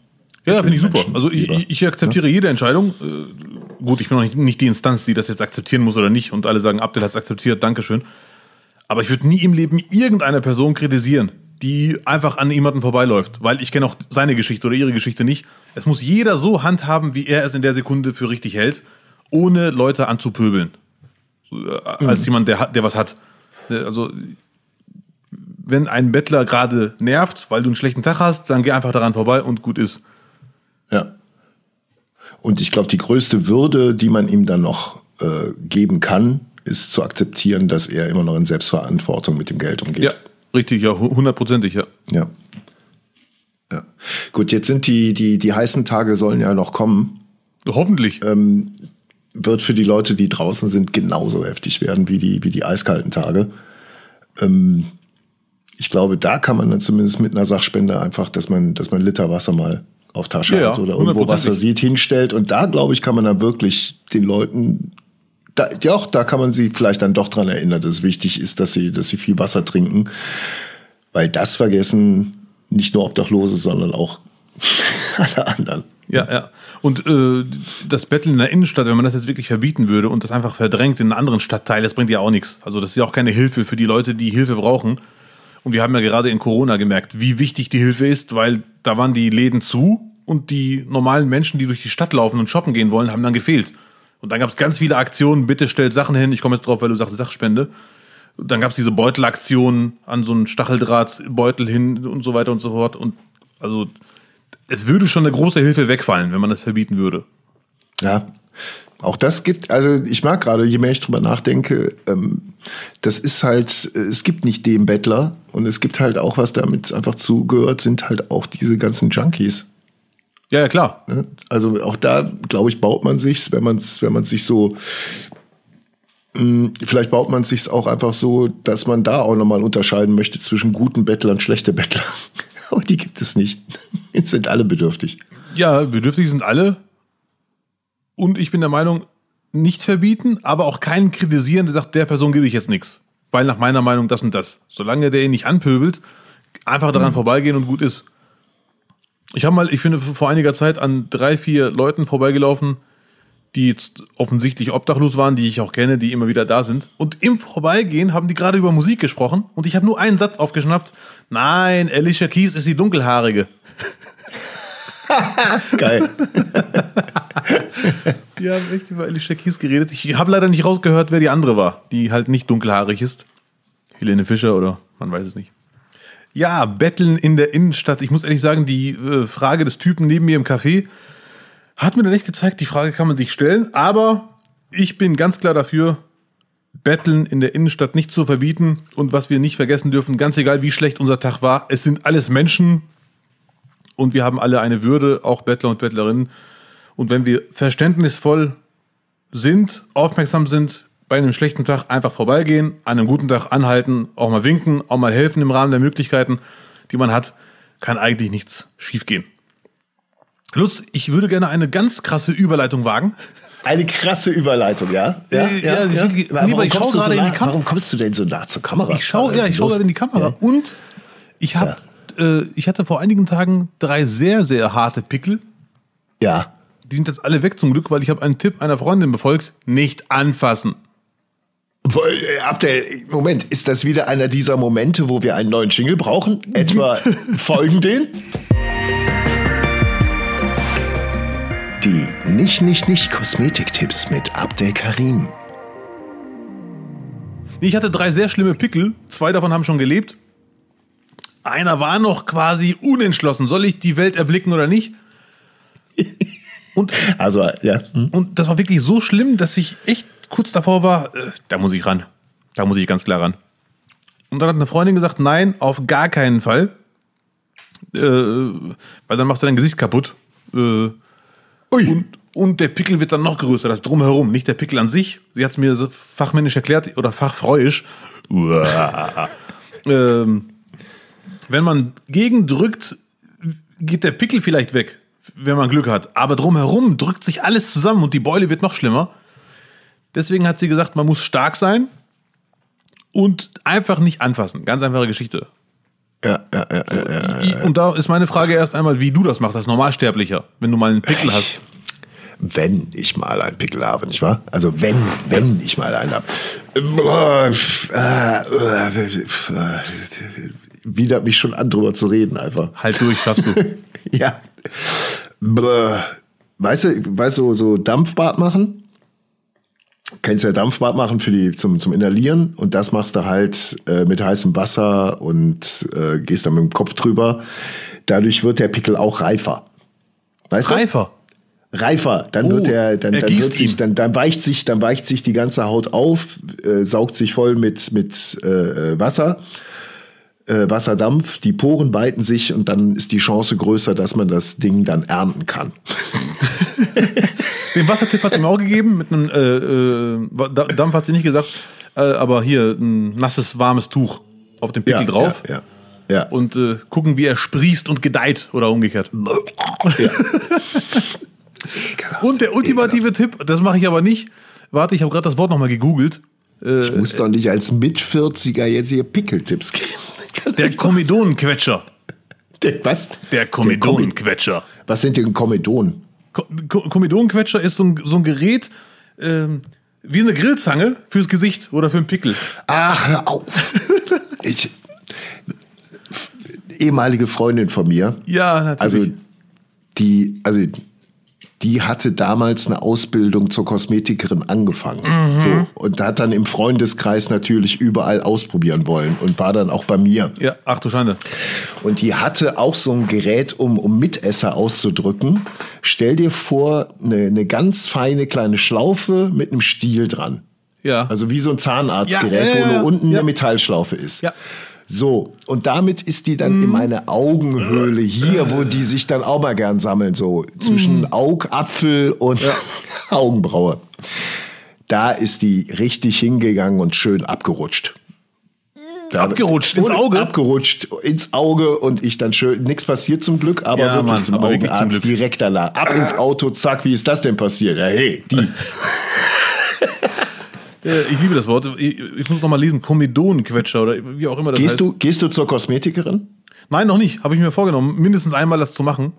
Ja, finde ich super. Also ich, ich akzeptiere ja? jede Entscheidung. Äh, gut, ich bin noch nicht, nicht die Instanz, die das jetzt akzeptieren muss oder nicht und alle sagen, Abdel hat es akzeptiert, Dankeschön. Aber ich würde nie im Leben irgendeine Person kritisieren, die einfach an jemanden vorbeiläuft, weil ich kenne auch seine Geschichte oder ihre Geschichte nicht. Es muss jeder so handhaben, wie er es in der Sekunde für richtig hält, ohne Leute anzupöbeln. Äh, als mhm. jemand, der, der was hat. Äh, also, wenn ein Bettler gerade nervt, weil du einen schlechten Tag hast, dann geh einfach daran vorbei und gut ist. Ja. Und ich glaube, die größte Würde, die man ihm dann noch äh, geben kann, ist zu akzeptieren, dass er immer noch in Selbstverantwortung mit dem Geld umgeht. Ja, richtig, ja, hundertprozentig, ja. Ja. Ja. Gut, jetzt sind die, die, die heißen Tage sollen ja noch kommen. Hoffentlich. Ähm, wird für die Leute, die draußen sind, genauso heftig werden wie die, wie die eiskalten Tage. Ähm, ich glaube, da kann man dann zumindest mit einer Sachspende einfach, dass man, dass man Liter Wasser mal auf Tasche ja, hat oder irgendwo Wasser sieht, hinstellt. Und da, glaube ich, kann man dann wirklich den Leuten, da, ja, auch da kann man sie vielleicht dann doch dran erinnern, dass es wichtig ist, dass sie, dass sie viel Wasser trinken. Weil das vergessen nicht nur Obdachlose, sondern auch alle anderen. Ja, ja. Und äh, das Betteln in der Innenstadt, wenn man das jetzt wirklich verbieten würde und das einfach verdrängt in einen anderen Stadtteil, das bringt ja auch nichts. Also das ist ja auch keine Hilfe für die Leute, die Hilfe brauchen. Und wir haben ja gerade in Corona gemerkt, wie wichtig die Hilfe ist, weil da waren die Läden zu und die normalen Menschen, die durch die Stadt laufen und shoppen gehen wollen, haben dann gefehlt. Und dann gab es ganz viele Aktionen, bitte stellt Sachen hin, ich komme jetzt drauf, weil du sagst Sachspende. Und dann gab es diese Beutelaktionen an so einen Stacheldrahtbeutel hin und so weiter und so fort. Und also es würde schon eine große Hilfe wegfallen, wenn man das verbieten würde. Ja, auch das gibt, also ich mag gerade, je mehr ich drüber nachdenke, ähm, das ist halt, es gibt nicht den Bettler und es gibt halt auch, was damit einfach zugehört, sind halt auch diese ganzen Junkies. Ja, ja, klar. Ne? Also auch da, glaube ich, baut man sich's, wenn man es, wenn man sich so hm, Vielleicht baut man sich's auch einfach so, dass man da auch nochmal unterscheiden möchte zwischen guten Bettlern und schlechten Bettlern. Aber die gibt es nicht. Jetzt sind alle bedürftig. Ja, bedürftig sind alle. Und ich bin der Meinung, nicht verbieten, aber auch keinen kritisieren, der sagt, der Person gebe ich jetzt nichts. Weil nach meiner Meinung das und das. Solange der ihn nicht anpöbelt, einfach daran mhm. vorbeigehen und gut ist. Ich habe mal, ich bin vor einiger Zeit an drei, vier Leuten vorbeigelaufen, die jetzt offensichtlich obdachlos waren, die ich auch kenne, die immer wieder da sind. Und im Vorbeigehen haben die gerade über Musik gesprochen und ich habe nur einen Satz aufgeschnappt. Nein, Alicia Keys ist die dunkelhaarige. Geil. die haben echt über Alicia Keys geredet. Ich habe leider nicht rausgehört, wer die andere war, die halt nicht dunkelhaarig ist. Helene Fischer oder man weiß es nicht. Ja, Betteln in der Innenstadt. Ich muss ehrlich sagen, die äh, Frage des Typen neben mir im Café hat mir dann echt gezeigt, die Frage kann man sich stellen, aber ich bin ganz klar dafür, Betteln in der Innenstadt nicht zu verbieten und was wir nicht vergessen dürfen, ganz egal wie schlecht unser Tag war, es sind alles Menschen und wir haben alle eine Würde, auch Bettler und Bettlerinnen. Und wenn wir verständnisvoll sind, aufmerksam sind, bei einem schlechten Tag einfach vorbeigehen, an einem guten Tag anhalten, auch mal winken, auch mal helfen im Rahmen der Möglichkeiten, die man hat, kann eigentlich nichts schiefgehen. Lutz, ich würde gerne eine ganz krasse Überleitung wagen. Eine krasse Überleitung, ja? Ja, äh, ja, ja, ja. Warum, ich kommst so nah, warum kommst du denn so nah zur Kamera? Ich schaue, ja, ich schaue gerade in die Kamera. Und ich habe, äh, ich hatte vor einigen Tagen drei sehr, sehr harte Pickel. Ja. Die sind jetzt alle weg zum Glück, weil ich habe einen Tipp einer Freundin befolgt: nicht anfassen. Äh, Abdel, Moment, ist das wieder einer dieser Momente, wo wir einen neuen Jingle brauchen? Etwa folgen den? Die nicht nicht nicht Kosmetiktipps mit Abdel Karim. Ich hatte drei sehr schlimme Pickel. Zwei davon haben schon gelebt. Einer war noch quasi unentschlossen. Soll ich die Welt erblicken oder nicht? Und, also, ja. Hm. Und das war wirklich so schlimm, dass ich echt kurz davor war, äh, da muss ich ran. Da muss ich ganz klar ran. Und dann hat eine Freundin gesagt, nein, auf gar keinen Fall. Äh, weil dann machst du dein Gesicht kaputt. Äh, und, und der Pickel wird dann noch größer, das drumherum, nicht der Pickel an sich. Sie hat es mir so fachmännisch erklärt oder fachfreuisch. Ähm, wenn man gegendrückt, geht der Pickel vielleicht weg, wenn man Glück hat. Aber drumherum drückt sich alles zusammen und die Beule wird noch schlimmer. Deswegen hat sie gesagt, man muss stark sein und einfach nicht anfassen. Ganz einfache Geschichte. Ja, ja, ja, ja, ja. Und da ist meine Frage erst einmal, wie du das machst als Normalsterblicher, wenn du mal einen Pickel hast. Wenn ich mal einen Pickel habe, nicht wahr? Also wenn, wenn ich mal einen habe. Widert mich schon an, drüber zu reden, einfach. Halt durch, schaffst du. ja. Weißt du, weißt du, so Dampfbad machen? Kennst ja Dampfbad machen für die, zum, zum Inhalieren und das machst du halt äh, mit heißem Wasser und äh, gehst dann mit dem Kopf drüber. Dadurch wird der Pickel auch reifer. Weißt Reifer. du? Reifer. Dann Oh, wird der, dann, er dann, wird sich, dann, dann weicht sich, dann weicht sich die ganze Haut auf, äh, saugt sich voll mit, mit äh, äh, Wasser. Äh, Wasserdampf, die Poren weiten sich und dann ist die Chance größer, dass man das Ding dann ernten kann. Den Wassertipp hat sie mir auch gegeben, mit einem äh, äh, Da- Dampf hat sie nicht gesagt, äh, aber hier ein nasses, warmes Tuch auf den Pickel drauf Ja, ja. ja. und äh, gucken, wie er sprießt und gedeiht oder umgekehrt. Und der ultimative Tipp, das mache ich aber nicht. Warte, ich habe gerade das Wort nochmal gegoogelt. Ich muss doch nicht als Mit-40er jetzt hier Pickeltipps geben. Der Komedonenquetscher. Der, was? Der Komedonenquetscher. Was sind denn Komedonen? Ko- Ko- Komedonenquetscher ist so ein, so ein Gerät, ähm, wie eine Grillzange fürs Gesicht oder für einen Pickel. Ach, hör auf. ich, ehemalige Freundin von mir, Ja, natürlich. also die, also die hatte damals eine Ausbildung zur Kosmetikerin angefangen. Mhm. So, und hat dann im Freundeskreis natürlich überall ausprobieren wollen und war dann auch bei mir. ja, ach du Schande. Und die hatte auch so ein Gerät, um, um Mitesser auszudrücken. Stell dir vor, eine, eine ganz feine kleine Schlaufe mit einem Stiel dran. Ja. Also wie so ein Zahnarztgerät, Ja, ja, ja, wo nur unten eine Metallschlaufe ist. Ja. So, und damit ist die dann in meine Augenhöhle hier, wo die sich dann auch mal gern sammeln, so zwischen Augapfel und Augenbraue. Da ist die richtig hingegangen und schön abgerutscht. Da- Abgerutscht ins Auge? Abgerutscht ins Auge und ich dann schön, nichts passiert zum Glück, aber Ja, wirklich Mann, zum aber zum Augenarzt Glück. direkt danach. Ab ins Auto, zack, wie ist das denn passiert? Ja, hey, die. Ich liebe das Wort. Ich, ich muss noch mal lesen. Komedonenquetscher oder wie auch immer das Gehst heißt. du, gehst du zur Kosmetikerin? Nein, noch nicht. Habe ich mir vorgenommen, mindestens einmal das zu machen.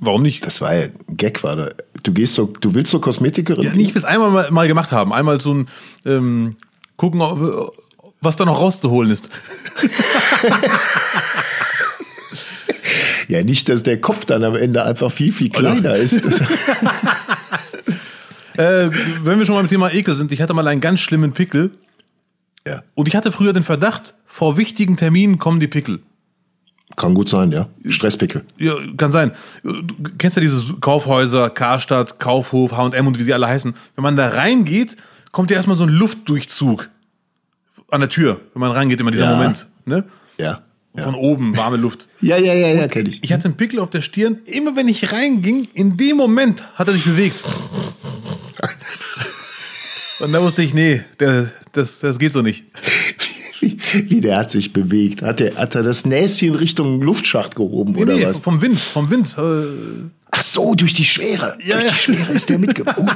Warum nicht? Das war ja ein Gag, war da. Du gehst so, du willst zur Kosmetikerin? Ja, nee, ich will es einmal mal, mal gemacht haben. Einmal so ein ähm, gucken, was da noch rauszuholen ist. Ja, nicht, dass der Kopf dann am Ende einfach viel, viel kleiner ist. Äh, wenn wir schon mal im Thema Ekel sind, ich hatte mal einen ganz schlimmen Pickel ja, und ich hatte früher den Verdacht, vor wichtigen Terminen kommen die Pickel. kann gut sein, ja. Stresspickel. Ja, kann sein. Du kennst ja diese Kaufhäuser, Karstadt, Kaufhof, H&M und wie sie alle heißen. Wenn man da reingeht, kommt ja erstmal so ein Luftdurchzug an der Tür, wenn man reingeht, immer dieser Ja. Moment. Ne? Ja. Von oben, warme Luft. Ja, ja, ja, ja, kenne ich. Ich hatte einen Pickel auf der Stirn. Immer wenn ich reinging, in dem Moment hat er sich bewegt. Und da wusste ich, nee, der, das, das geht so nicht. Wie, wie der hat sich bewegt. Hat, der, hat er das Näschen Richtung Luftschacht gehoben oder nee, was? vom Wind, vom Wind. Äh, Ach so, durch die Schwere. Ja, durch ja. die Schwere ist der mitgekommen.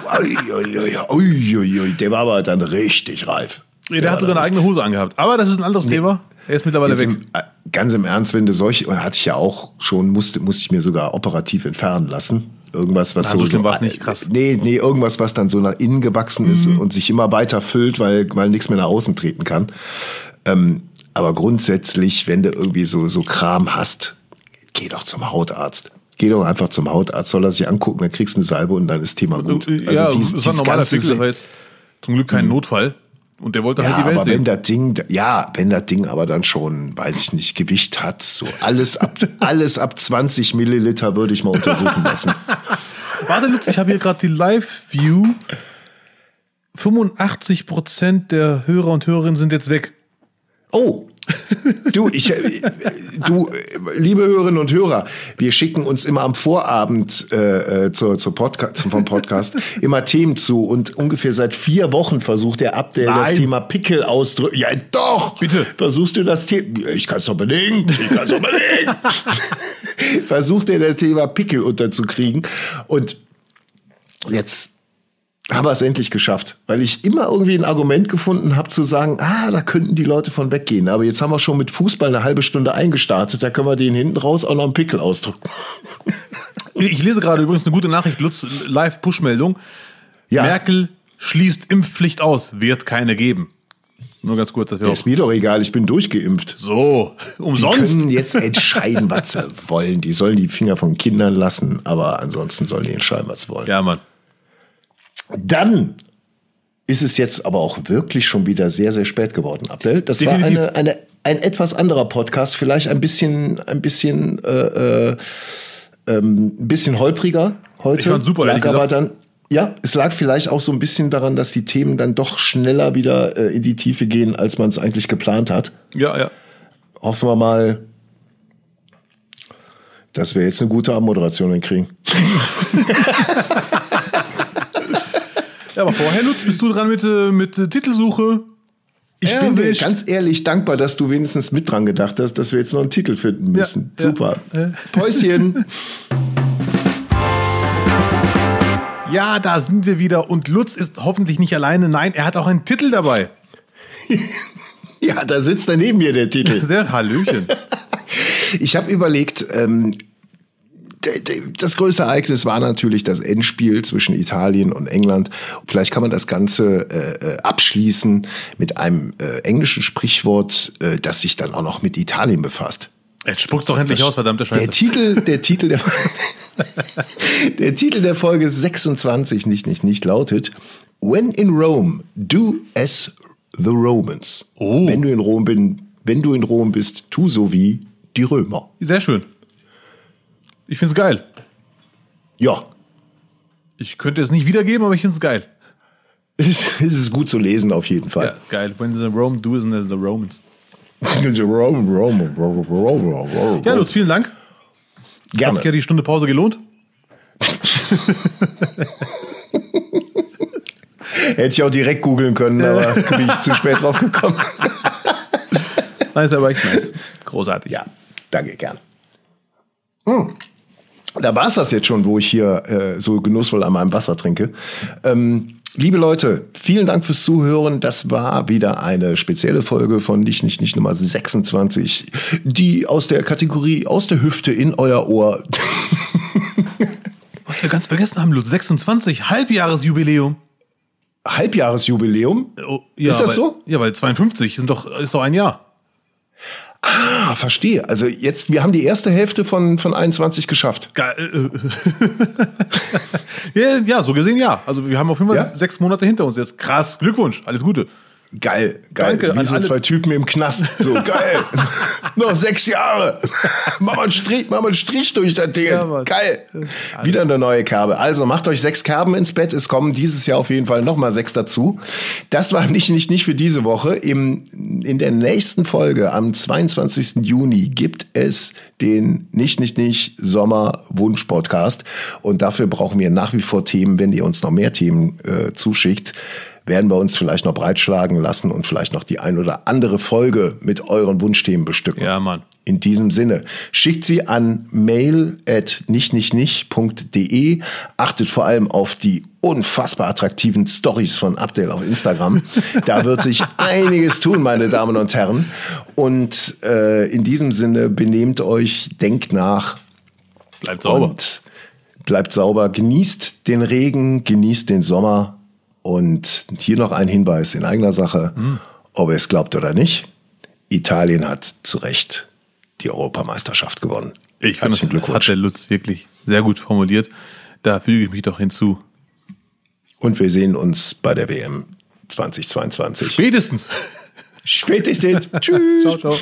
Oh. Der war aber dann richtig reif. nee, der hat sogar eine eigene Hose angehabt. Aber das ist ein anderes Thema. Er ist mittlerweile weg. im, äh, ganz im Ernst, wenn du solche, und hatte ich ja auch schon, musste, musste ich mir sogar operativ entfernen lassen. Irgendwas, was Na, so schlimm war's nicht, krass. Mhm. Nee, nee, irgendwas, was dann so nach innen gewachsen ist und sich immer weiter füllt, weil, weil nichts mehr nach außen treten kann. Ähm, aber grundsätzlich, wenn du irgendwie so, so Kram hast, geh doch zum Hautarzt. Geh doch einfach zum Hautarzt, soll er sich angucken, dann kriegst du eine Salbe und dann ist Thema gut. Äh, ja, dies- es war ein normaler das war jetzt zum Glück kein Notfall. Und der wollte ja, halt die Welt aber wenn sehen. das Ding, ja, wenn das Ding aber dann schon, weiß ich nicht, Gewicht hat, so alles ab, alles ab 20 Milliliter würde ich mal untersuchen lassen. Warte, Lutz, ich habe hier gerade die Live-View. 85% der Hörer und Hörerinnen sind jetzt weg. Oh, Du, ich, äh, du, liebe Hörerinnen und Hörer, wir schicken uns immer am Vorabend äh, äh zur, zur Podcast, vom Podcast immer Themen zu und ungefähr seit vier Wochen versucht der Abdel das Thema Pickel auszudrücken. Ja, doch! Bitte. Versuchst du das Thema? Ich kann es doch belegen. Ich kann es doch belegen. versucht er das Thema Pickel unterzukriegen und jetzt haben wir es endlich geschafft, weil ich immer irgendwie ein Argument gefunden habe zu sagen, ah, da könnten die Leute von weggehen. Aber jetzt haben wir schon mit Fußball eine halbe Stunde eingestartet, da können wir den hinten raus auch noch einen Pickel ausdrücken. Ich lese gerade übrigens eine gute Nachricht, Lutz, Live-Push-Meldung. Ja. Merkel schließt Impfpflicht aus, wird keine geben. Nur ganz kurz, dass wir Ist mir doch egal, ich bin durchgeimpft. So, umsonst. Die können jetzt entscheiden, was sie wollen. Die sollen die Finger von Kindern lassen, aber ansonsten sollen die entscheiden, was sie wollen. Ja, Mann. Dann ist es jetzt aber auch wirklich schon wieder sehr, sehr spät geworden, Abdel. Das Definitiv. war eine, eine, ein etwas anderer Podcast, vielleicht ein bisschen, ein bisschen, äh, äh, ähm, ein bisschen holpriger heute. Ich fand super, lag aber dann, ja, es lag vielleicht auch so ein bisschen daran, dass die Themen dann doch schneller wieder äh, in die Tiefe gehen, als man es eigentlich geplant hat. Ja, ja. Hoffen wir mal, dass wir jetzt eine gute Abmoderation hinkriegen. Ja, aber vorher, Lutz, bist du dran mit, äh, mit äh, Titelsuche? Ich ja, bin dir ganz ehrlich dankbar, dass du wenigstens mit dran gedacht hast, dass wir jetzt noch einen Titel finden müssen. Ja, Super. Ja. Päuschen. Ja, da sind wir wieder. Und Lutz ist hoffentlich nicht alleine. Nein, er hat auch einen Titel dabei. ja, da sitzt daneben mir der Titel. Sehr Hallöchen. ich habe überlegt, ähm, das größte Ereignis war natürlich das Endspiel zwischen Italien und England. Vielleicht kann man das Ganze äh, äh, abschließen mit einem äh, englischen Sprichwort, äh, das sich dann auch noch mit Italien befasst. Jetzt spuck's doch endlich das, aus, verdammte Scheiße. Der Titel, der Titel der, der Titel der Folge 26 nicht, nicht, nicht lautet When in Rome, do as the Romans. Oh. Wenn du in Rom bin, wenn du in Rom bist, tu so wie die Römer. Sehr schön. Ich find's geil. Ja. Ich könnte es nicht wiedergeben, aber ich find's geil. Es ist gut zu lesen auf jeden Fall. Ja, geil. When the Rome do is the Romans. Rome, Rome, Rome, Rome, Rome. Ja, Lutz, vielen Dank. Gerne. Hat sich ja die Stunde Pause gelohnt? Hätte ich auch direkt googeln können, aber bin ich zu spät drauf gekommen. nice, aber echt nice. Großartig. Ja, danke, gerne. Hm. Da war es das jetzt schon, wo ich hier äh, so genussvoll an meinem Wasser trinke. Ähm, liebe Leute, vielen Dank fürs Zuhören. Das war wieder eine spezielle Folge von Nicht, Nicht, Nicht Nummer 26, die aus der Kategorie aus der Hüfte in euer Ohr. Was wir ganz vergessen haben, Lutz, 26, Halbjahresjubiläum. Halbjahresjubiläum? Oh, ja, ist das weil, so? Ja, weil 52 sind doch, ist doch ein Jahr. Ah, verstehe. Also jetzt, wir haben die erste Hälfte von, von 21 geschafft. Geil. ja, so gesehen ja. Also wir haben auf jeden Fall ja? sechs Monate hinter uns jetzt. Krass, Glückwunsch, alles Gute. Geil, geil. Danke Wie so zwei Typen im Knast. So geil. Noch sechs Jahre. mach mal einen Strich, mach mal einen Strich durch das Ding. Ja, geil. Wieder eine neue Kerbe. Also macht euch sechs Kerben ins Bett. Es kommen dieses Jahr auf jeden Fall noch mal sechs dazu. Das war nicht, nicht, nicht für diese Woche. Im, in der nächsten Folge am 22. Juni gibt es den Nicht, Nicht, Nicht Sommer Wunsch Podcast. Und dafür brauchen wir nach wie vor Themen, wenn ihr uns noch mehr Themen äh, zuschickt werden wir uns vielleicht noch breitschlagen lassen und vielleicht noch die ein oder andere Folge mit euren Wunschthemen bestücken. Ja, Mann. In diesem Sinne, schickt sie an mail at nichtnichtnicht.de. Achtet vor allem auf die unfassbar attraktiven Stories von Abdel auf Instagram. Da wird sich einiges tun, meine Damen und Herren. Und äh, in diesem Sinne, benehmt euch, denkt nach. Bleibt sauber. bleibt sauber. Genießt den Regen, genießt den Sommer und hier noch ein Hinweis in eigener Sache, mhm. ob ihr es glaubt oder nicht. Italien hat zu Recht die Europameisterschaft gewonnen. Ich finde, das Glückwunsch. hat der Lutz wirklich sehr gut formuliert. Da füge ich mich doch hinzu. Und wir sehen uns bei der WM 2022. Spätestens. Spätestens. Tschüss. Ciao, ciao.